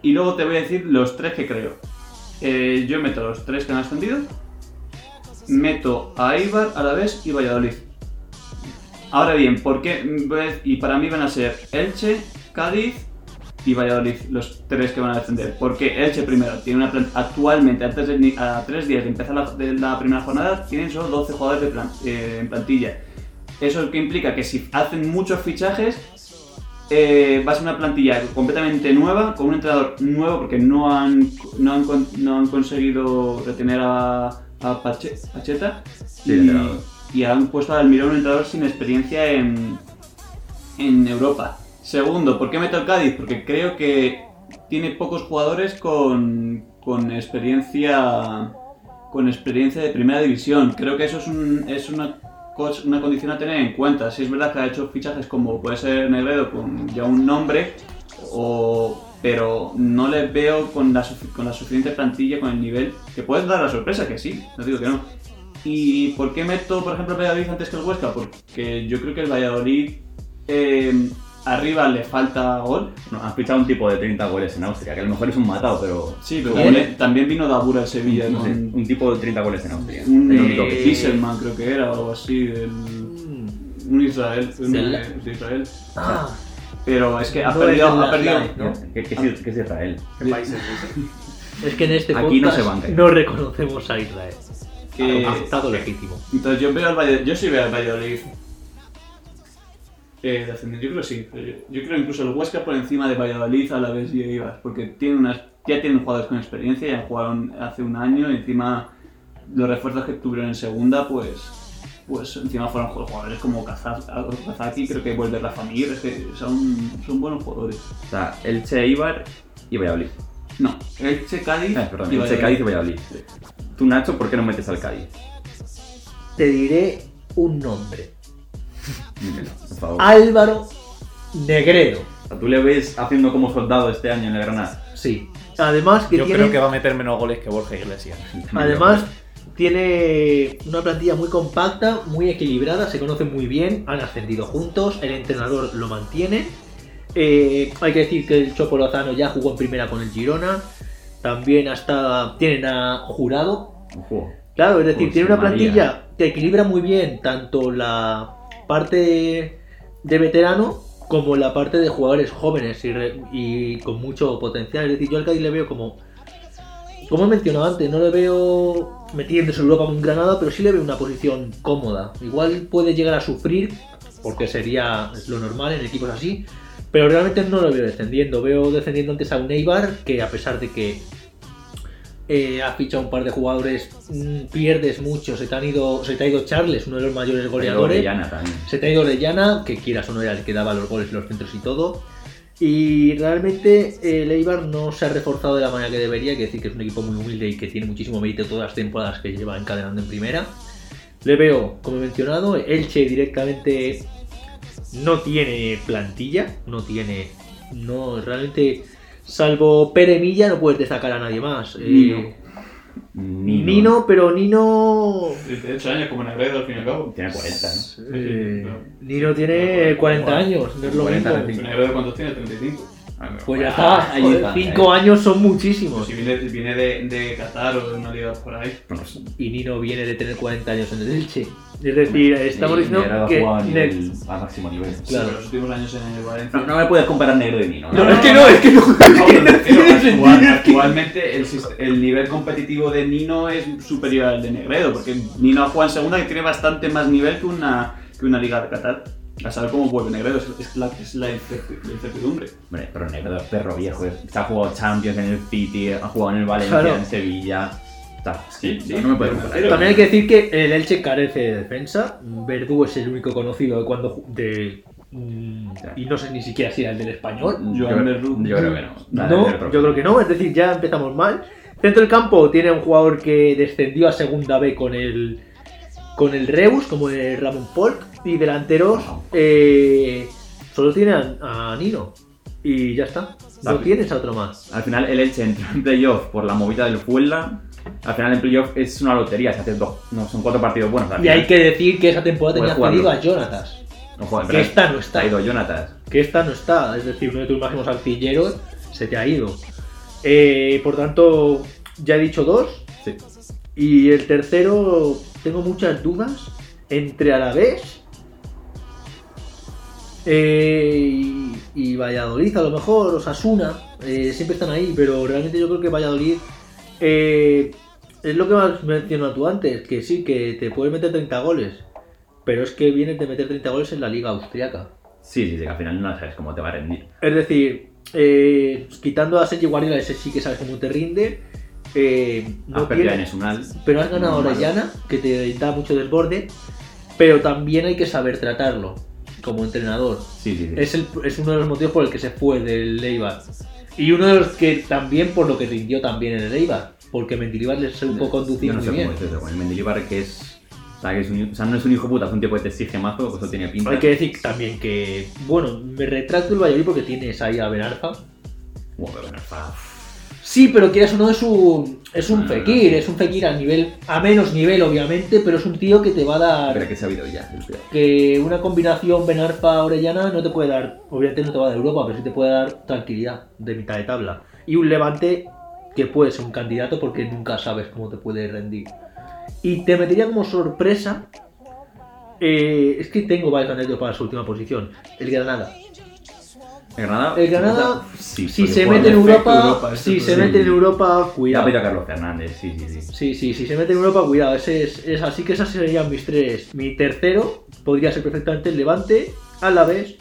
Y luego te voy a decir los tres que creo. Eh, yo meto los tres que han ascendido. Meto a Eibar, Alavés y Valladolid. Ahora bien, ¿por qué? Pues, Y para mí van a ser Elche, Cádiz y Valladolid, los tres que van a descender. Porque Elche primero tiene una plan- actualmente, antes de, a tres días de empezar la, primera jornada, tienen solo 12 jugadores de eh, en plantilla. Eso es que implica que si hacen muchos fichajes, eh, va a ser una plantilla completamente nueva, con un entrenador nuevo, porque no han, no han, no han conseguido retener a, a Pache- Pacheta. Sí, y, y han puesto al Almirón un entrenador sin experiencia en, en Europa. Segundo, ¿por qué meto el Cádiz? Porque creo que tiene pocos jugadores con, con experiencia con experiencia de primera división. Creo que eso es, un- es una, una condición a tener en cuenta. Si es verdad que ha hecho fichajes como puede ser Negredo con ya un nombre, o, pero no le veo con la, con la suficiente plantilla, con el nivel, que puedes dar la sorpresa, que sí, no digo que no. ¿Y por qué meto, por ejemplo, el Valladolid antes que el Huesca? Porque yo creo que el Valladolid eh, arriba le falta gol. No, has fichado un tipo de 30 goles en Austria, que a lo mejor es un matado, pero. Sí, pero también, también vino Dabura al Sevilla no sé, un tipo de 30 goles en Austria. un Es eh, creo que era, o algo así, del- Mm. un Israel, un Del- de de Israel. Ah, Pero es que ha No es perdido, ha perdido. ¿Qué, qué es, qué es Israel? ¿Qué países dice? es que en este Aquí no se banca. no reconocemos a Israel. que- Ha estado legítimo. Entonces yo veo al Valladolid, yo sí veo al Valladolid eh, de ascender, yo creo que sí. Yo, yo creo incluso el Huesca por encima de Valladolid a la vez y Eibar, porque tiene unas, ya tienen jugadores con experiencia, ya jugaron hace un año y encima los refuerzos que tuvieron en segunda, pues pues encima fueron jugadores como Kazaki, creo que vuelve Rafa Mir, es que son, son buenos jugadores. O sea, Elche, Ibar y Valladolid. No, Elche, Cádiz Eh, perdón, y Elche. Cádiz y Valladolid. Tú, Nacho, ¿por qué no metes al Cádiz? Te diré un nombre. Dímelo, por favor. Álvaro Negredo. O sea, ¿Tú le ves haciendo como soldado este año en el Granada? Sí. Además que Yo tiene... creo que va a meter menos goles que Borja Iglesias. Además, tiene una plantilla muy compacta, muy equilibrada, se conocen muy bien, han ascendido juntos, el entrenador lo mantiene. Eh, hay que decir que el Chopo Lozano ya jugó en primera con el Girona. También hasta tienen a Jurado. Ojo. Claro, es decir, Pues, tiene una María. plantilla que equilibra muy bien tanto la parte de veterano como la parte de jugadores jóvenes y, con mucho potencial. Es decir, yo al Cádiz le veo como, como he mencionado antes, no le veo metiéndose en Europa con un Granada, pero sí le veo una posición cómoda. Igual puede llegar a sufrir, porque sería lo normal en equipos así, pero realmente no lo veo descendiendo. Veo descendiendo antes a un Eibar que a pesar de que eh, ha fichado un par de jugadores, mm, pierdes mucho, se te, han ido, se te ha ido Charles, uno de los mayores goleadores. Se te ha ido Orellana, que quieras o no era el que daba los goles, los centros y todo. Y realmente eh, el Eibar no se ha reforzado de la manera que debería, hay que decir que es un equipo muy humilde y que tiene muchísimo mérito todas las temporadas que lleva encadenando en primera. Le veo, como he mencionado, Elche directamente no tiene plantilla, no tiene. No, realmente, salvo Pere Milla, no puedes destacar a nadie más. Eh, Nino. Nino. Nino, pero Nino. 18 años como Negredo al fin y al cabo. Tiene 40, ¿no? Eh, Nino tiene 40 años, no es lo 40, mismo. Negredo cuántos tiene? 35. Pues ya Ah, está, ahí joder, está, 5 ahí. años son Pues muchísimos. si viene, viene de, de Qatar o de una liga por ahí. Y Nino viene de tener 40 años en el Elche. Es decir, estamos Y diciendo Negredo ha que. jugado a, Ne- nivel- a máximo nivel. Sí, Claro. pero los últimos años en el Valencia. No, no me puedes comparar Negro y Nino. No, es que no, es que no. No, actual- es que- actualmente el, el nivel competitivo de Nino es superior al de Negredo, porque Nino ha jugado en segunda que tiene bastante más nivel que una, que una liga de Qatar. A saber cómo vuelve Negredo, es, es la, es la incerti- la incertidumbre. Hombre, pero Negro es perro viejo. Se ha jugado Champions en el City, ha jugado en el Valencia, Claro. en Sevilla. Está, Sí, sí, no me puedes pero- comparar. También hay que decir que el Elche carece de defensa. Verdú es el único conocido de cuando. De, mm, y no sé ni siquiera si era el del español. Yo, Verdú. yo creo que no. Yo creo que no, es decir, ya empezamos mal. Centro del campo tiene un jugador que descendió a segunda B con el con el Reus, como el Ramón Folk, y delanteros eh, solo tiene a, a Nino. Y ya está. No tienes a otro más. Al final el Elche entró en playoff por la movida del Fuenla. Al final en playoff es una lotería, se hace dos, no, son cuatro partidos buenos. Y hay que decir que esa temporada tenía cedido a. Jonatas. No, Que esta no está. ha ido Jonathan. Que esta no está. Es decir, uno de tus máximos artilleros se te ha ido. Eh, por tanto, ya he dicho dos. Sí. Y el tercero, tengo muchas dudas entre Alavés eh, y, y Valladolid, a lo mejor, Osasuna, eh, siempre están ahí, pero realmente yo creo que Valladolid eh, es lo que has mencionado tú antes, que sí, que te puedes meter 30 goles, pero es que vienes de meter 30 goles en la liga austriaca. Sí, sí, sí, que al final no sabes cómo te va a rendir. Es decir, eh, quitando a Sergio Guardiola, ese sí que sabes cómo te rinde. eh, no Has perdido en tienes- Esunal. pero has ganado a. Orellana, que te da mucho desborde, pero también hay que saber tratarlo como entrenador. Sí, sí, sí. Es, el- es uno de los motivos por el que se fue del Eibar. Y uno de los que también por lo que rindió también en el Eibar, porque Mendilibar le supo conducir Yo no muy sé bien. cómo es eso, Mendilibar que es... O sea, que es un- o sea, no es un hijo puta, es un tipo que te exige mazo, pues eso tiene pinta. Hay que decir también que, bueno, me retracto el Valladolid porque tienes ahí a Benarfa, Bueno, Sí, pero quieras o no, es un, es un fekir, es un fekir a nivel, a menos nivel obviamente, pero es un tío que te va a dar... Pero que se ha habido ya, el tío. Que una combinación Benarfa-Orellana no te puede dar, obviamente no te va a dar Europa, pero sí te puede dar tranquilidad de mitad de tabla. Y un Levante que puede ser un candidato porque nunca sabes cómo te puede rendir. Y te metería como sorpresa, eh, es que tengo varios candidatos para su última posición, el Granada. ¿El Granada? El Granada, Sí, si se mete en Europa, si se mete en Europa, cuidado. pedido a Carlos Fernández, sí, sí, sí. Sí, sí, si se mete en Europa, cuidado. Ese es, es así que esas serían mis tres. Mi tercero podría ser perfectamente el Levante, Alavés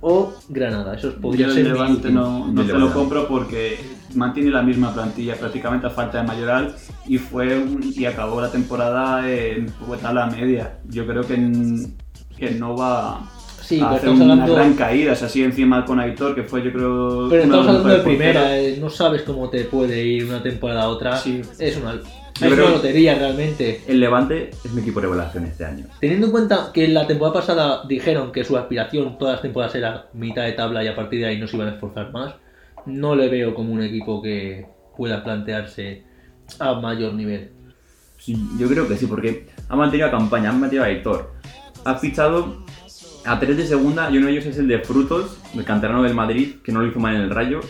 o Granada. Esos podría Yo ser el Levante no, no te lo compro porque mantiene la misma plantilla prácticamente a falta de Mayoral y fue un- y acabó la temporada en pues, tabla media. Yo creo que, n- que no va Sí, a hacer una hablando, gran caída, es así encima con Aitor, que fue yo creo pero estamos hablando de primera. eh, no sabes cómo te puede ir una temporada a otra. Sí. Es una, es creo- una lotería realmente. El Levante es mi equipo de revelación este año. Teniendo en cuenta que la temporada pasada dijeron que su aspiración todas las temporadas era mitad de tabla y a partir de ahí no se iban a esforzar más, no le veo como un equipo que pueda plantearse a mayor nivel. Sí, yo creo que sí, porque ha mantenido campaña, ha mantenido a Héctor. Ha fichado a tres de segunda y uno de ellos es el de Frutos, el canterano del Madrid, que no lo hizo mal en el Rayo.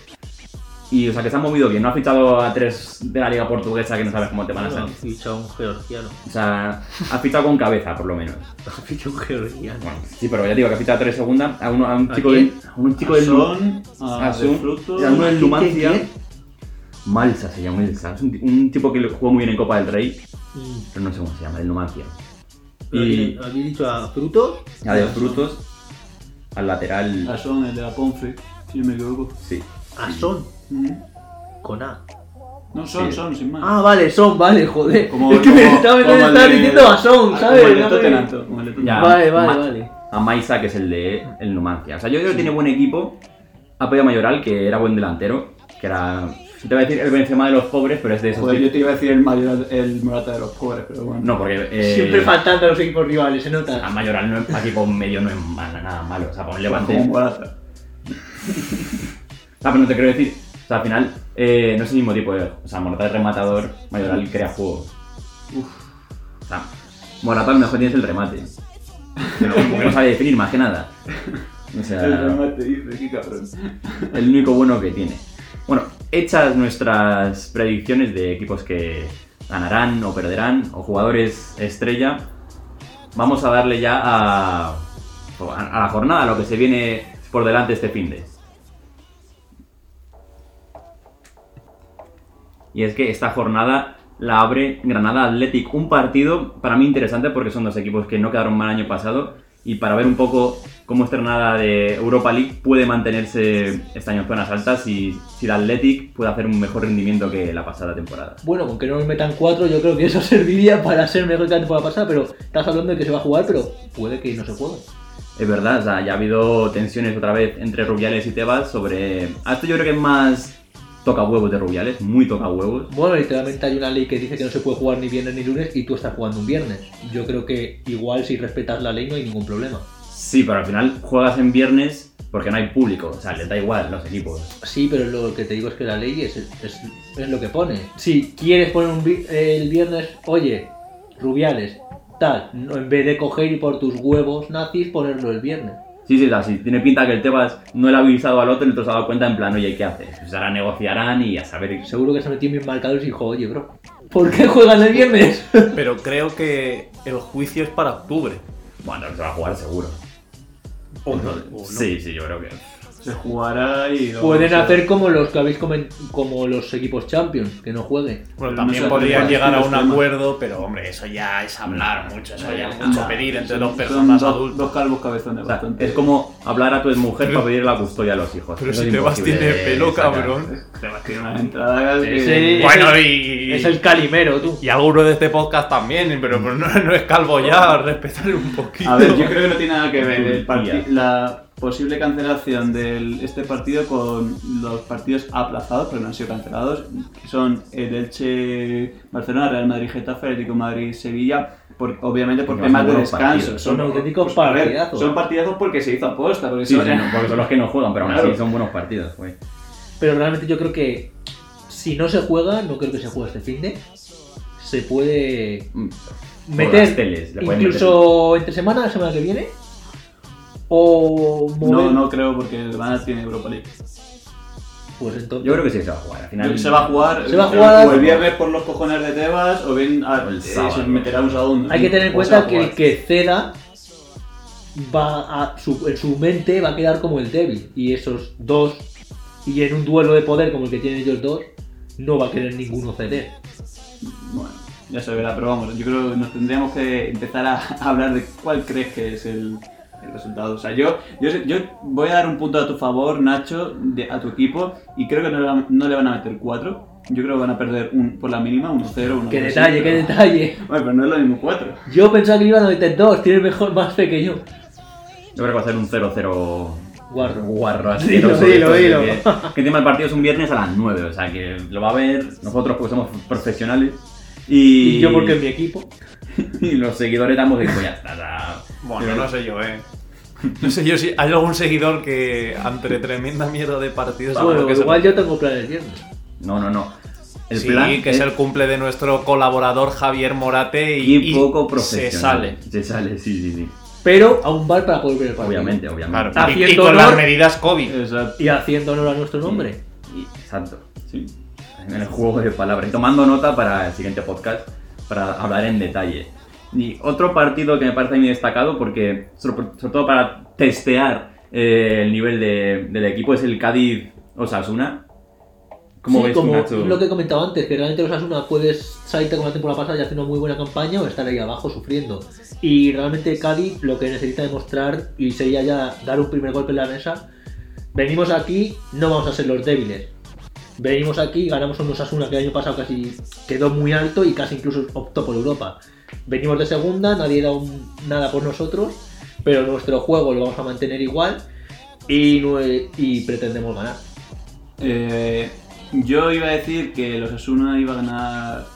Y, o sea, que se ha movido bien. No ha fichado a tres de la Liga Portuguesa que no sabes cómo te van a Ha salir. fichado un georgiano. O sea, ha fichado con cabeza, por lo menos. Ha fichado un georgiano. Bueno, sí, pero ya digo que ha fichado a tres de segunda a, uno, a un ¿A chico del. A un chico A del. Son, a a De y a uno del ¿Quién, Numancia. Malsa se llama Malsa. Es un, un tipo que jugó muy bien en Copa del Rey, Mm. pero no sé cómo se llama, el Numancia. Pero Y aquí- Habéis dicho a frutos. a de frutos, al lateral. a Son, el de la Ponfe, si no me equivoco. Sí. A son. Mm. Con A. No, Son, Sí. Son, sin más. Ah, vale, son, vale, joder. Como- es que me estaba, como el estaba de- diciendo a son, Ah, ¿sabes? Como el de Tottenham. Ya, Vale, vale, vale. A Maisa, que es el de el Numancia. O sea, yo creo que tiene buen equipo. Ha pedido a Mayoral, que era buen delantero, que era. Te voy a decir el Benzema de los pobres, pero es de esos. Joder, yo te iba a decir el, mayor, el Morata de los pobres, pero bueno. No, porque. eh, Siempre faltando a los equipos rivales, se A nota. Mayoral no es para equipo medio no es nada malo. O sea, para un levante. Como Morata. O sea, pero no te quiero decir. O sea, al final, eh, no es el mismo tipo de. O sea, Morata es rematador, Mayoral crea juego. O sea, Morata lo mejor tienes el remate. Porque no sabe definir más que nada. O sea, El remate dice, qué cabrón. el único bueno que tiene. Bueno, hechas nuestras predicciones de equipos que ganarán o perderán, o jugadores estrella, vamos a darle ya a, a la jornada, a lo que se viene por delante este fin de. Y es que esta jornada la abre Granada Athletic, un partido para mí interesante porque son dos equipos que no quedaron mal año pasado y para ver un poco cómo esta Granada de Europa League puede mantenerse este año en zonas altas y si el Athletic puede hacer un mejor rendimiento que la pasada temporada. Bueno, con que no nos metan cuatro, yo creo que eso serviría para ser mejor que la temporada pasada, pero estás hablando de que se va a jugar, pero puede que no se juegue. Es verdad, o sea, ya ha habido tensiones otra vez entre Rubiales y Tebas sobre... A esto yo creo que es más toca huevos de Rubiales, muy toca huevos. Bueno, literalmente hay una ley que dice que no se puede jugar ni viernes ni lunes y tú estás jugando un viernes. Yo creo que igual si respetas la ley no hay ningún problema. Sí, pero al final juegas en viernes porque no hay público, o sea, les da igual los equipos. Sí, pero lo que te digo es que la ley es, es, es lo que pone. Si quieres poner un vi- el viernes, oye, Rubiales, tal, no, en vez de coger y por tus huevos nazis ponerlo el viernes. Sí, sí, o sea, sí, tiene pinta que el Tebas no le ha avisado al otro y el otro se ha dado cuenta en plan, oye, ¿qué haces? Pues ahora negociarán y a saber... Seguro que se metió en mis marcadores y dijo, oye, bro, ¿por qué juegan el viernes? Pero creo que el juicio es para octubre. Bueno, se va a jugar seguro. O no. Sí, sí, yo creo que... Se jugará y... Pueden hacer como los que habéis como los equipos Champions, que no jueguen. Bueno, Pero también podrían ¿cuáles llegar a son un acuerdo, pero hombre, eso ya es hablar mucho, eso ya es mucho pedir entre son- dos son personas dos- adultas. Dos calvos cabezones O sea, bastante. es como hablar a tu mujer Pero- para pedir la custodia a los hijos. Pero Eso si Tebas imposible tiene pelo, cabrón. Tebas tiene unas entradas que... Ese- Bueno, es y, Es el calimero, tú. y alguno de este podcast también, pero, pero no, no es calvo ya, respetarle un poquito. A ver, yo creo que no tiene nada que ver el la posible cancelación de este partido con los partidos aplazados, pero no han sido cancelados, que son el Elche, Barcelona, Real Madrid, Getafe, Atlético Madrid, Sevilla, por- obviamente por No, temas son de descanso. partidos. Son auténticos ver, partidazos. Son partidazos porque se hizo aposta, porque Sí, son- sí, no, porque son los que no juegan, pero aún así son buenos partidos, güey. Pero realmente yo creo que si no se juega, no creo que se juegue este fin de, se puede Mm, meter teles, incluso entre semana, la semana que viene, o mover, No, no creo porque el Granada tiene Europa League. pues entonces... Yo creo que sí se va a jugar. Al final Se va a jugar, Se va a jugar- o el viernes por los cojones de Tebas o bien a- O el eh, sábado. se meterá un segundo. Hay que tener en cuenta que el que ceda va a su, en su mente va a quedar como el débil y esos dos y en un duelo de poder como el que tienen ellos dos no va a querer ninguno ceder. Bueno, ya se verá, pero vamos, yo creo que nos tendríamos que empezar a, a hablar de cuál crees que es el, el resultado. O sea, yo, yo, yo voy a dar un punto a tu favor, Nacho, de- a tu equipo, y creo que no le, van- no le van a meter 4. Yo creo que van a perder un, por la mínima 1-0, 1 Qué detalle, qué detalle. Bueno, pero no es lo mismo 4. Yo pensaba que le iban a meter dos, tiene mejor más fe que yo. Yo creo que va a ser un 0-0 Guarro. guarro Dilo, asqueroso dilo, de dilo. estos Que, que encima el partido es un viernes a las 9, o sea que lo va a ver nosotros porque somos profesionales. Y, Y yo porque es mi equipo. y los seguidores damos de ya está. Bueno, no sé yo, eh. No sé yo si hay algún seguidor que ante tremenda mierda de partidos... Bueno, que se- igual yo tengo planes viernes. No, no, no. El sí, plan que es el cumple de nuestro colaborador Javier Morate y, y poco profesional. se sale. Se sale, sí, sí, sí. Pero a un bar para poder ver el partido. Obviamente, obviamente. Claro. Y, y Haciendo con honor- las medidas COVID. Exacto. Y haciendo honor a nuestro nombre. Y- exacto. Sí. en el juego de palabras. Y tomando nota para el siguiente podcast, para hablar en detalle. Y otro partido que me parece muy destacado, porque sobre, todo para testear eh, el nivel de- del equipo, es el Cádiz-Osasuna. ¿Cómo sí, ves como Nacho? lo que he comentado antes, que realmente los Asuna puedes salirte con la temporada pasada y hacer una muy buena campaña o estar ahí abajo sufriendo. Y realmente Cádiz lo que necesita demostrar, y sería ya dar un primer golpe en la mesa, venimos aquí, no vamos a ser los débiles. Venimos aquí, ganamos un Osasuna que el año pasado casi quedó muy alto y casi incluso optó por Europa. Venimos de segunda, nadie da un- nada por nosotros, pero nuestro juego lo vamos a mantener igual y, pretendemos ganar. Eh, yo iba a decir que los Asuna iba a ganar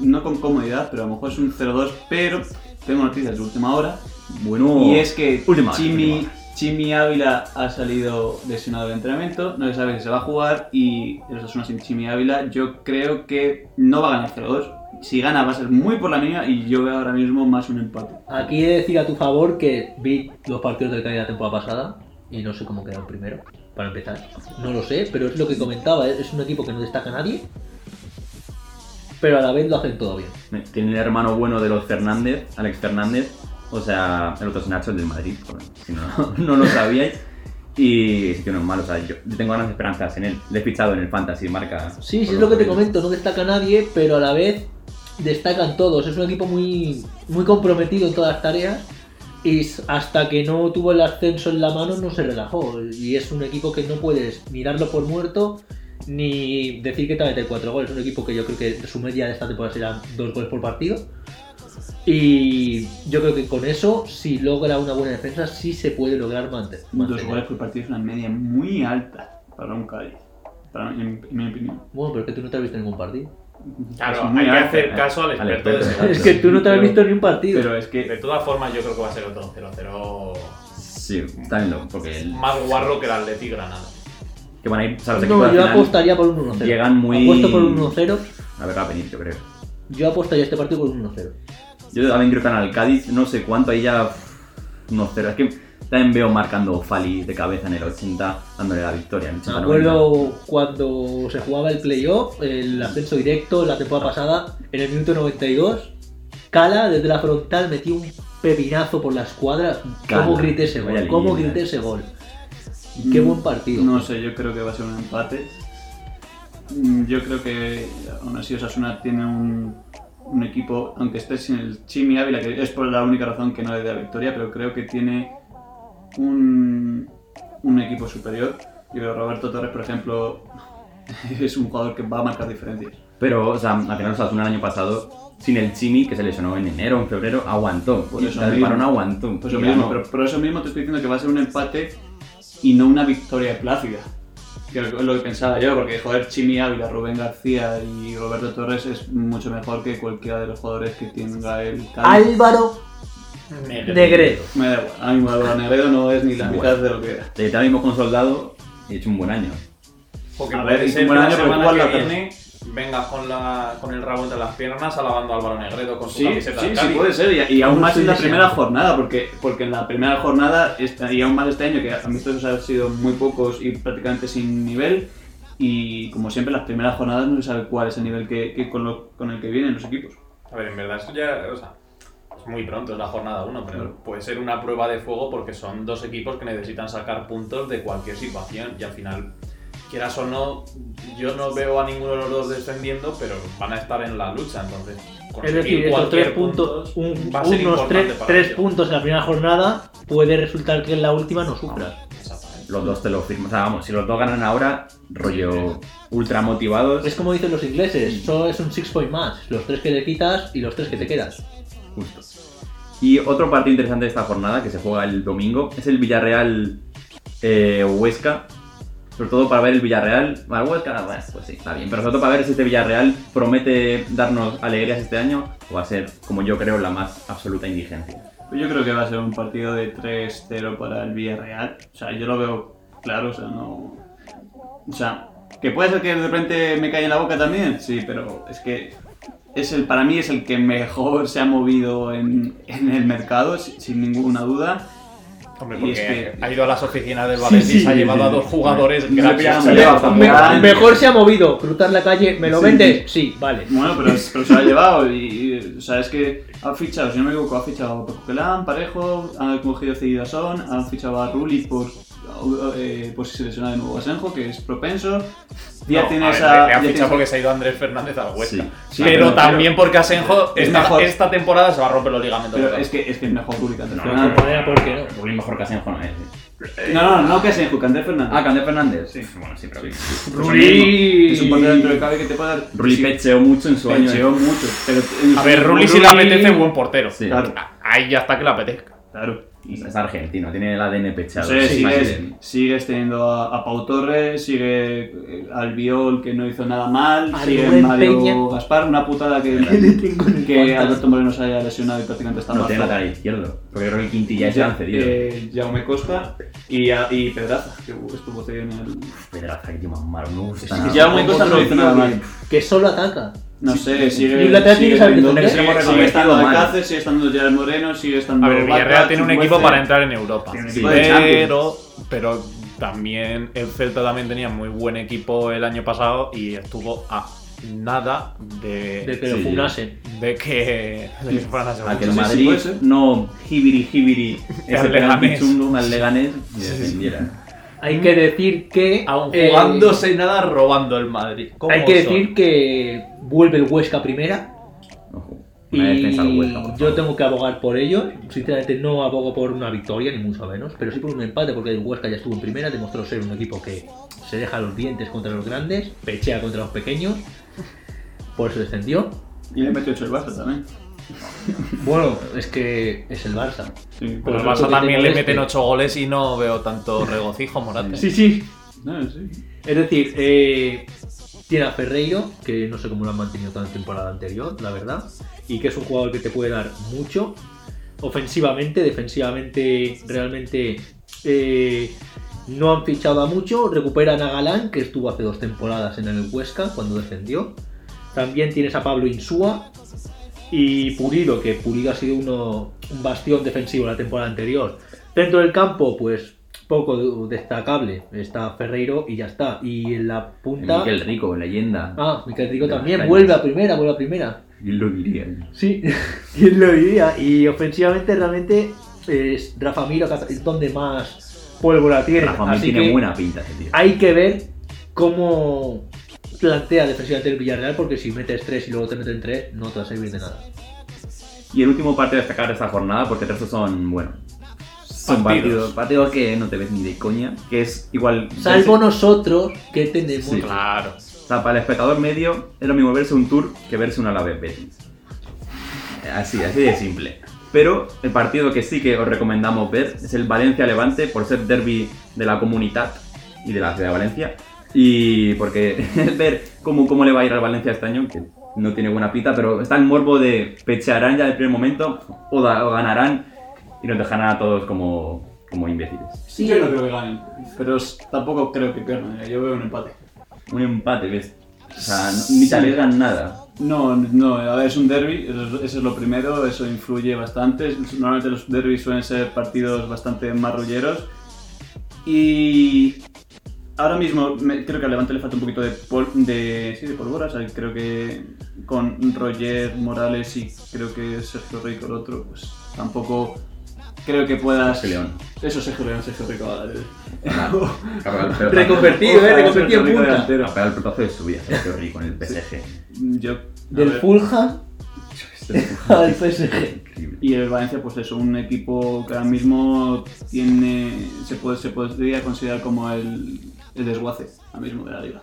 no con comodidad, pero a lo mejor es un 0-2, pero tengo noticias de última hora. Bueno, Y es que última Chimi, última. Chimi Ávila ha salido lesionado del entrenamiento, no se sabe si se va a jugar y los Asuna sin Chimi Ávila yo creo que no va a ganar 0-2. Si gana va a ser muy por la mínima y yo veo ahora mismo más un empate. Aquí he de decir a tu favor que vi los partidos del Cádiz la temporada pasada y no sé cómo quedaron primero, para empezar. No lo sé, pero es lo que comentaba, ¿eh? es un equipo que no destaca a nadie, pero a la vez lo hacen todo bien. Tiene el hermano bueno de los Fernández, Alex Fernández. O sea, el otro es Nacho, el del Madrid, por- si no, no lo sabíais. Y sí que no es malo, o sea, yo, tengo ganas de esperanzas en él. Le he fichado en el Fantasy, marca. Sí, sí, es lo que te comento, no destaca a nadie, pero a la vez destacan todos. Es un equipo muy, muy comprometido en todas las tareas y hasta que no tuvo el ascenso en la mano no se relajó. Y es un equipo que no puedes mirarlo por muerto ni decir que te va a meter cuatro goles. Es un equipo que yo creo que su media de esta temporada será dos goles por partido. Y yo creo que con eso, si logra una buena defensa, sí se puede lograr mantener. Dos goles por partido es una media muy alta para un Cádiz, para en, en mi opinión. Bueno, pero es que tú no te has visto ningún partido. Claro, hay que hacer caso al Al experto de ese Es que tú no te has visto ni un partido. Pero es De que todas formas, yo creo que va a ser otro 0-0. Sí, está bien, loco, porque el- Más guarro que el Atleti Granada. que van a ir, o sea, los No, equipos al yo apostaría por un 1-0. llegan muy- Apuesto por un 1-0. A ver, va a venir, yo creo. Yo apostaría este partido por un 1-0. Yo también creo que en el Cádiz, no sé cuánto, ahí ya. uf, No sé, es que también veo marcando Fali de cabeza en el 80, dándole la victoria. En el Me 80, acuerdo cuando se jugaba el playoff, el ascenso directo la temporada pasada, en el minuto 92, Cala desde la frontal metió un pepinazo por la escuadra. Cala, ¿Cómo grité ese gol? ¿Cómo grité ese gol? Qué buen partido. No sé, yo creo que va a ser un empate. Mm, Yo creo que aún así Osasuna tiene un, un equipo, aunque esté sin el Chimi Ávila, que es por la única razón que no le da victoria, pero creo que tiene un, un equipo superior. Yo creo que Roberto Torres, por ejemplo, es un jugador que va a marcar diferencias. Pero, o sea, al final Osasuna el año pasado, sin el Chimi, que se lesionó en enero, en febrero, aguantó. Por Y eso el mismo. aguantó. Por eso, mismo, pero por eso mismo te estoy diciendo que va a ser un empate y no una victoria plácida. Que es lo que pensaba yo, porque joder, Chimi Ávila, Rubén García y Roberto Torres es mucho mejor que cualquiera de los jugadores que tenga el Cádiz. Álvaro Negredo. Me da igual, a mí Álvaro Negredo no es ni la Da mitad igual. de lo que era. Está mismo con Soldado y ha hecho un buen año. Porque A ver, ser un buen año, pero igual la viene vengas con, la, con el rabo entre las piernas alabando a Álvaro Negredo con su Sí, camiseta sí, sí, puede ser. Y, y aún más en la primera jornada, porque, porque en la primera jornada, este- y aún más este año, que amistosos han sido muy pocos y prácticamente sin nivel. Y como siempre, en las primeras jornadas no se sabe cuál es el nivel que, que con, lo- con el que vienen los equipos. A ver, en verdad esto ya, o sea, es muy pronto, es la jornada 1, pero Claro. puede ser una prueba de fuego porque son dos equipos que necesitan sacar puntos de cualquier situación y al final, quieras o no, yo no veo a ninguno de los dos descendiendo, pero van a estar en la lucha, entonces Es decir, cualquier tres puntos, punto un- va a ser unos tres, tres puntos en la primera jornada, puede resultar que en la última no sufras. Los dos te lo firmo. O sea, vamos, si los dos ganan ahora, rollo ultra motivados. Es como dicen los ingleses, solo es un six point match, los tres que le quitas y los tres que te quedas. Justo. Y otro partido interesante de esta jornada, que se juega el domingo, es el Villarreal eh, Huesca. Sobre todo para ver el Villarreal. Bueno, Huesca, pues sí, está bien. Pero sobre todo para ver si este Villarreal promete darnos alegrías este año o va a ser, como yo creo, la más absoluta indigencia. Pues Yo creo que va a ser un partido de 3-0 para el Villarreal. O sea, yo lo veo claro, o sea, no. O sea, que puede ser que de repente me caiga en la boca también, sí, pero es que es el, para mí es el que mejor se ha movido en, en el mercado, si- sin ninguna duda. Hombre, Y porque es que- ha ido a las oficinas del Valencia y se ha sí, llevado sí, a dos sí. jugadores No gratis. se Se me- lleva a me- Zamorano. me- Mejor se ha movido, cruzar la calle, ¿me lo Sí, vendes? Sí, vale. Bueno, pero, pero se lo ha llevado y, y, o sea, es que ha fichado, si no me equivoco, ha fichado a Coquelán, Parejo, han cogido cedido a Son, han fichado a Rulli por, eh, por si se lesiona de nuevo Asenjo, que es propenso. Ya No, tiene a ver, esa... le- le ha ya fichado porque se ha ido Andrés Fernández al Huesca. Sí. Sí, pero, pero- también porque Asenjo Es esta, mejor. esta temporada se va a romper los ligamentos. Pero es que es que es mejor Rulli que Andrés No, De Fernández. otra manera, ¿por qué no? Rubén mejor que Asenjo no es. ¿eh? No, no, no que Asenjo, que Andrés Fernández. Ah, Candé Fernández. Sí. Bueno, sí, pero. Sí. Rulli- Es un portero dentro de cabe que te puede dar... Rulli sí, pecheó mucho en su año. pecheó mucho. Pero A ver, Rulli si le apetece buen portero. Sí. Claro. Ahí ya está que le apetezca. Claro. Es es argentino, tiene el ADN No pechado. Sí, sigues, sí. sigues teniendo a, a Pau Torres, sigue al Viol que no hizo nada mal, sigue Mario Peña. Gaspar, una putada que, que. Alberto Moreno se haya lesionado y prácticamente está No marzo. tiene lateral izquierdo. Porque creo que Quintilla Ya- han cedido. eh, Jaume Costa y, a- y Pedraza, que estuvo cedido en el... Pedraza, que tío más malo, no me gusta Es nada. que Jaume Costa no hizo nada mal. Que solo ataca. No sé, sigue, ¿Y un lateral sigue, al sigue, estando. Alcácer, sigue estando Gerard Moreno, sigue estando... A ver, Villarreal tiene un equipo para entrar en Europa. Tiene Sí. Pero, pero también el Celta también tenía muy buen equipo el año pasado y estuvo a nada de, De que lo Sí. funasen. de que, de que fueran a segunda. A que el Sí, sí, Madrid ser. no jibiri jibiri ese Al penalti Leganés. chungo al Leganés y defendiera. Hay que decir que. Aún eh, jugándose nada, robando el Madrid. ¿Cómo hay que son? decir que vuelve el Huesca primera. Ojo, Y Huesca, yo tengo que abogar por ello. Sinceramente no abogo por una victoria, ni mucho menos, pero sí por un empate, porque el Huesca ya estuvo en primera, demostró ser un equipo que se deja los dientes contra los grandes, pechea contra los pequeños, por eso descendió. Y le metió 8 el Barça también. Bueno, es que es el Barça. Sí, Pero el Barça también le meten 8 goles y no veo tanto regocijo, Morate. Sí, sí. No, sí. Es decir, eh, tiene a Ferreiro, que no sé cómo lo han mantenido toda la temporada anterior, la verdad, y que es un jugador que te puede dar mucho. Ofensivamente, defensivamente, realmente eh, no han fichado a mucho. Recuperan a Galán, que estuvo hace dos temporadas en el Huesca cuando defendió. También tienes a Pablo Insúa y Pulido, que Pulido ha sido uno, un bastión defensivo la temporada anterior. Dentro del campo, pues poco de- destacable. Está Ferreiro y ya está. Y en la punta. Miquel Rico, leyenda. Ah, Miquel Rico también. Vuelve a primera, vuelve a primera. ¿Quién lo diría? Sí, ¿quién lo diría? Y ofensivamente, realmente, es Rafa Miro es donde más pólvora tiene. Rafa Así tiene que buena pinta ese tío. hay que ver cómo plantea defensivamente el Villarreal, porque si metes tres y luego te meten tres, no te va a servir de nada. Y el último partido a destacar de esta jornada, porque el resto son, bueno, son Partidos. partidos, partidos que no te ves ni de coña, que es igual... Salvo nosotros que tenemos. Sí. Claro. O sea, para el espectador medio es lo mismo verse un tour que verse un Alavés Betis. Así, así de simple. Pero el partido que sí que os recomendamos ver es el Valencia-Levante por ser derby de la comunidad y de la ciudad de Valencia. Y porque ver cómo, cómo le va a ir al Valencia este año, que no tiene buena pinta, pero está el morbo de pechearán ya del primer momento o, da- o ganarán y nos dejarán a todos como, como imbéciles. Sí, yo no creo que ganen, pero tampoco creo que pierdan. Yo veo un empate. un empate, ¿ves? O sea, no- ni te alegran nada. No, no, a ver, es un derby, eso, es- eso es lo primero, eso influye bastante. Normalmente los derbis suelen ser partidos bastante marrulleros. Y ahora mismo me- creo que al Levante le falta un poquito de, pol- de, sí, de pólvora. o sea, creo que con Roger Morales y creo que Sergio Rico el otro, pues tampoco creo que puedas... Sergio León. Eso, Sergio León, Sergio Rico. Reconvertido, eh, reconvertido en punta. delantero. A pegar el pelotazo de su vida, Sergio Rico en el PSG. Yo, Del ver. Fulham al PSG. Y el Valencia, pues es un equipo que ahora mismo tiene. se, puede, se podría considerar como el, el desguace ahora mismo de la liga.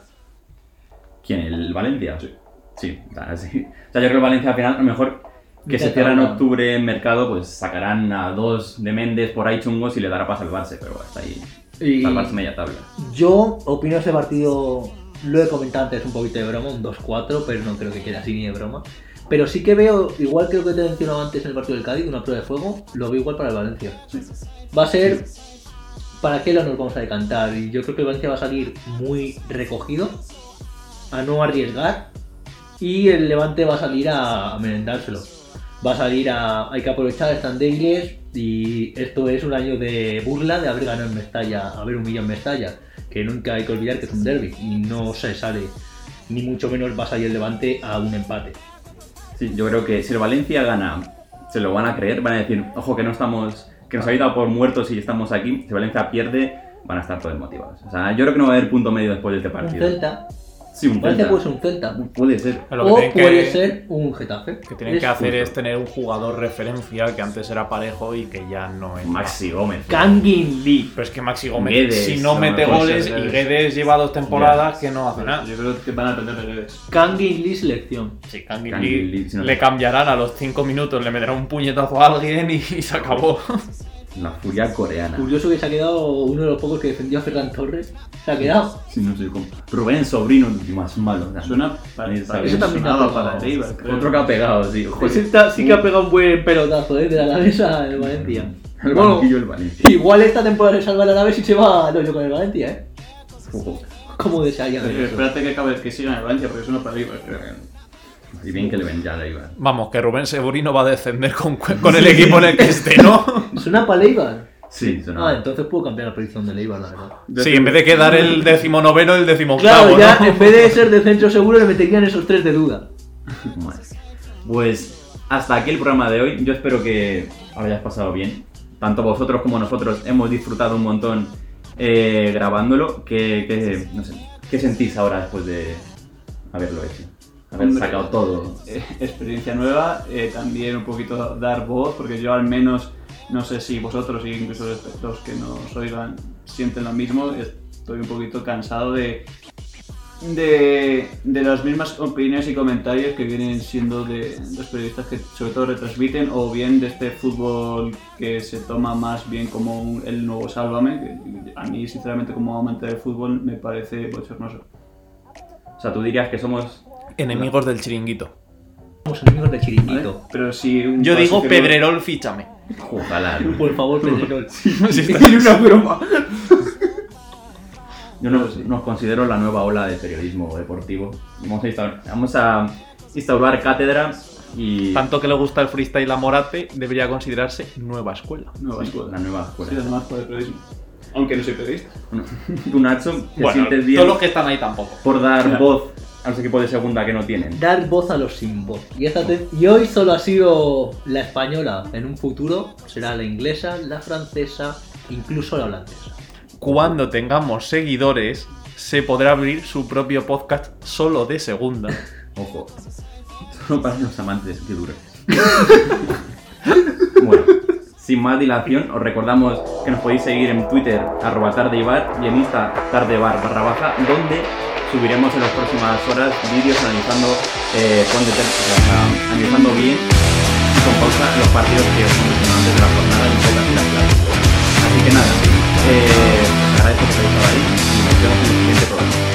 ¿Quién? ¿El Valencia? Sí. Sí, o sea, sí. O sea, yo creo que el Valencia al final, a lo mejor que se cierra en octubre en mercado, pues sacarán a dos de Méndez por ahí chungos y le dará para salvarse, pero hasta ahí. Y Salvarse media tabla. yo opino ese partido, lo he comentado antes un poquito de broma, un 2-4, pero no creo que quede así ni de broma. Pero sí que veo, igual creo que te he mencionado antes en el partido del Cádiz, una prueba de fuego, lo veo igual para el Valencia. Va a ser para qué lo nos vamos a decantar. Y yo creo que el Valencia va a salir muy recogido, a no arriesgar, y el Levante va a salir a, a merendárselo. Va a salir a. Hay que aprovechar, están débiles, y esto es un año de burla de haber ganado en Mestalla, haber humillado en Mestalla. Que nunca hay que olvidar que es un derby, y no se sale, ni mucho menos va a salir el Levante a un empate. Sí, yo creo que si el Valencia gana, se lo van a creer, van a decir, ojo que no estamos, que nos habéis dado por muertos y estamos aquí. Si Valencia pierde, van a estar todos motivados. O sea, yo creo que no va a haber punto medio después de este partido. Sí, un Valencia puede ser un Celta, Puede ser. Lo que o tienen que- puede ser un Getafe. que tienen que Es hacer justo. es tener un jugador referencia que antes era parejo y que ya no es. Maxi Gómez. Kangin Lee. Pero es que Maxi Gómez, Guedes, si no no, mete puede goles ser y Guedes. Guedes lleva dos temporadas que no hace nada. Yo creo que van a depender de Guedes. Kangin Lee selección. Sí, Kangin Kangin Lee Lee, si no- le cambiarán a los 5 minutos, le meterán un puñetazo a alguien y, y se acabó. La furia coreana. Curioso que se ha quedado uno de los pocos que defendió a Ferran Torres. Se ha quedado. Sí, no sé cómo. Rubén Sobrino, el más malo. Suena para. Eso también sonaba ha pegado. para creo. Otro que ha pegado, sí. Ese está- sí que ha pegado un buen pelotazo ¿eh? de la Alavesa en Valencia. El Bueno, banquillo del Valencia. igual esta temporada se salva el Alavés y se va al hoyo con el Valencia, ¿eh? Ojo. Como desearía. Espérate que acabe que siga en el Valencia porque suena para Eibar, creo. Y bien que le ven ya la iba. Vamos, que Rubén Seborino va a descender con, con el equipo en el que esté, ¿no? ¿Suena para Leibar? Sí, Ah, sonaba. entonces puedo cambiar la predicción de Leibar, la verdad. Sí, en vez de quedar el decimonoveno, el Claro, decimoctavo, ya ¿no? en vez de ser descenso seguro le meterían esos tres de duda. Pues hasta aquí el programa de hoy. Yo espero que lo hayáis pasado bien. Tanto vosotros como nosotros hemos disfrutado un montón eh, grabándolo. ¿Qué, qué- no sé, ¿Qué sentís ahora después de haberlo hecho? Haber Hombre, sacado todo. eh, experiencia nueva, eh, también un poquito dar voz, porque yo al menos, no sé si vosotros y incluso los, que nos oigan sienten lo mismo, estoy un poquito cansado de, de, de las mismas opiniones y comentarios que vienen siendo de los periodistas que sobre todo retransmiten, o bien de este fútbol que se toma más bien como un- el nuevo Sálvame, que a mí sinceramente como amante del fútbol me parece bochornoso. O sea, tú dirías que somos. Enemigos del chiringuito. Somos enemigos de ¿vale? chiringuito. Pero si un Yo digo Pedrerol, fíchame. Ojalá. ¿no? Por favor, Pedrerol. una broma. Yo nos, nos considero la nueva ola de periodismo deportivo. Vamos a instaurar, vamos a instaurar cátedra y. Tanto que le gusta el freestyle a Morate, debería considerarse nueva escuela. Nueva Sí, escuela. la nueva escuela. Sí, además por el periodismo. Aunque no soy periodista. Bueno, tú, Nacho, te Bueno, sientes bien todos los que están ahí tampoco. por dar Claro. voz a los equipos de segunda que no tienen. Dar voz a los sin voz. Y, esta te- y hoy solo ha sido la española. En un futuro será la inglesa, la francesa, incluso la holandesa. Cuando tengamos seguidores, se podrá abrir su propio podcast solo de segunda. Ojo. Solo para los amantes que dure. bueno, sin más dilación, os recordamos que nos podéis seguir en Twitter, arroba tardeibar, y en Insta, tardebar barra baja, donde subiremos en las próximas horas vídeos analizando, eh, analizando bien y con pausa los partidos que son determinantes de la jornada y las claves. Así que nada, eh, agradezco que hayáis estado ahí y nos vemos en el siguiente programa.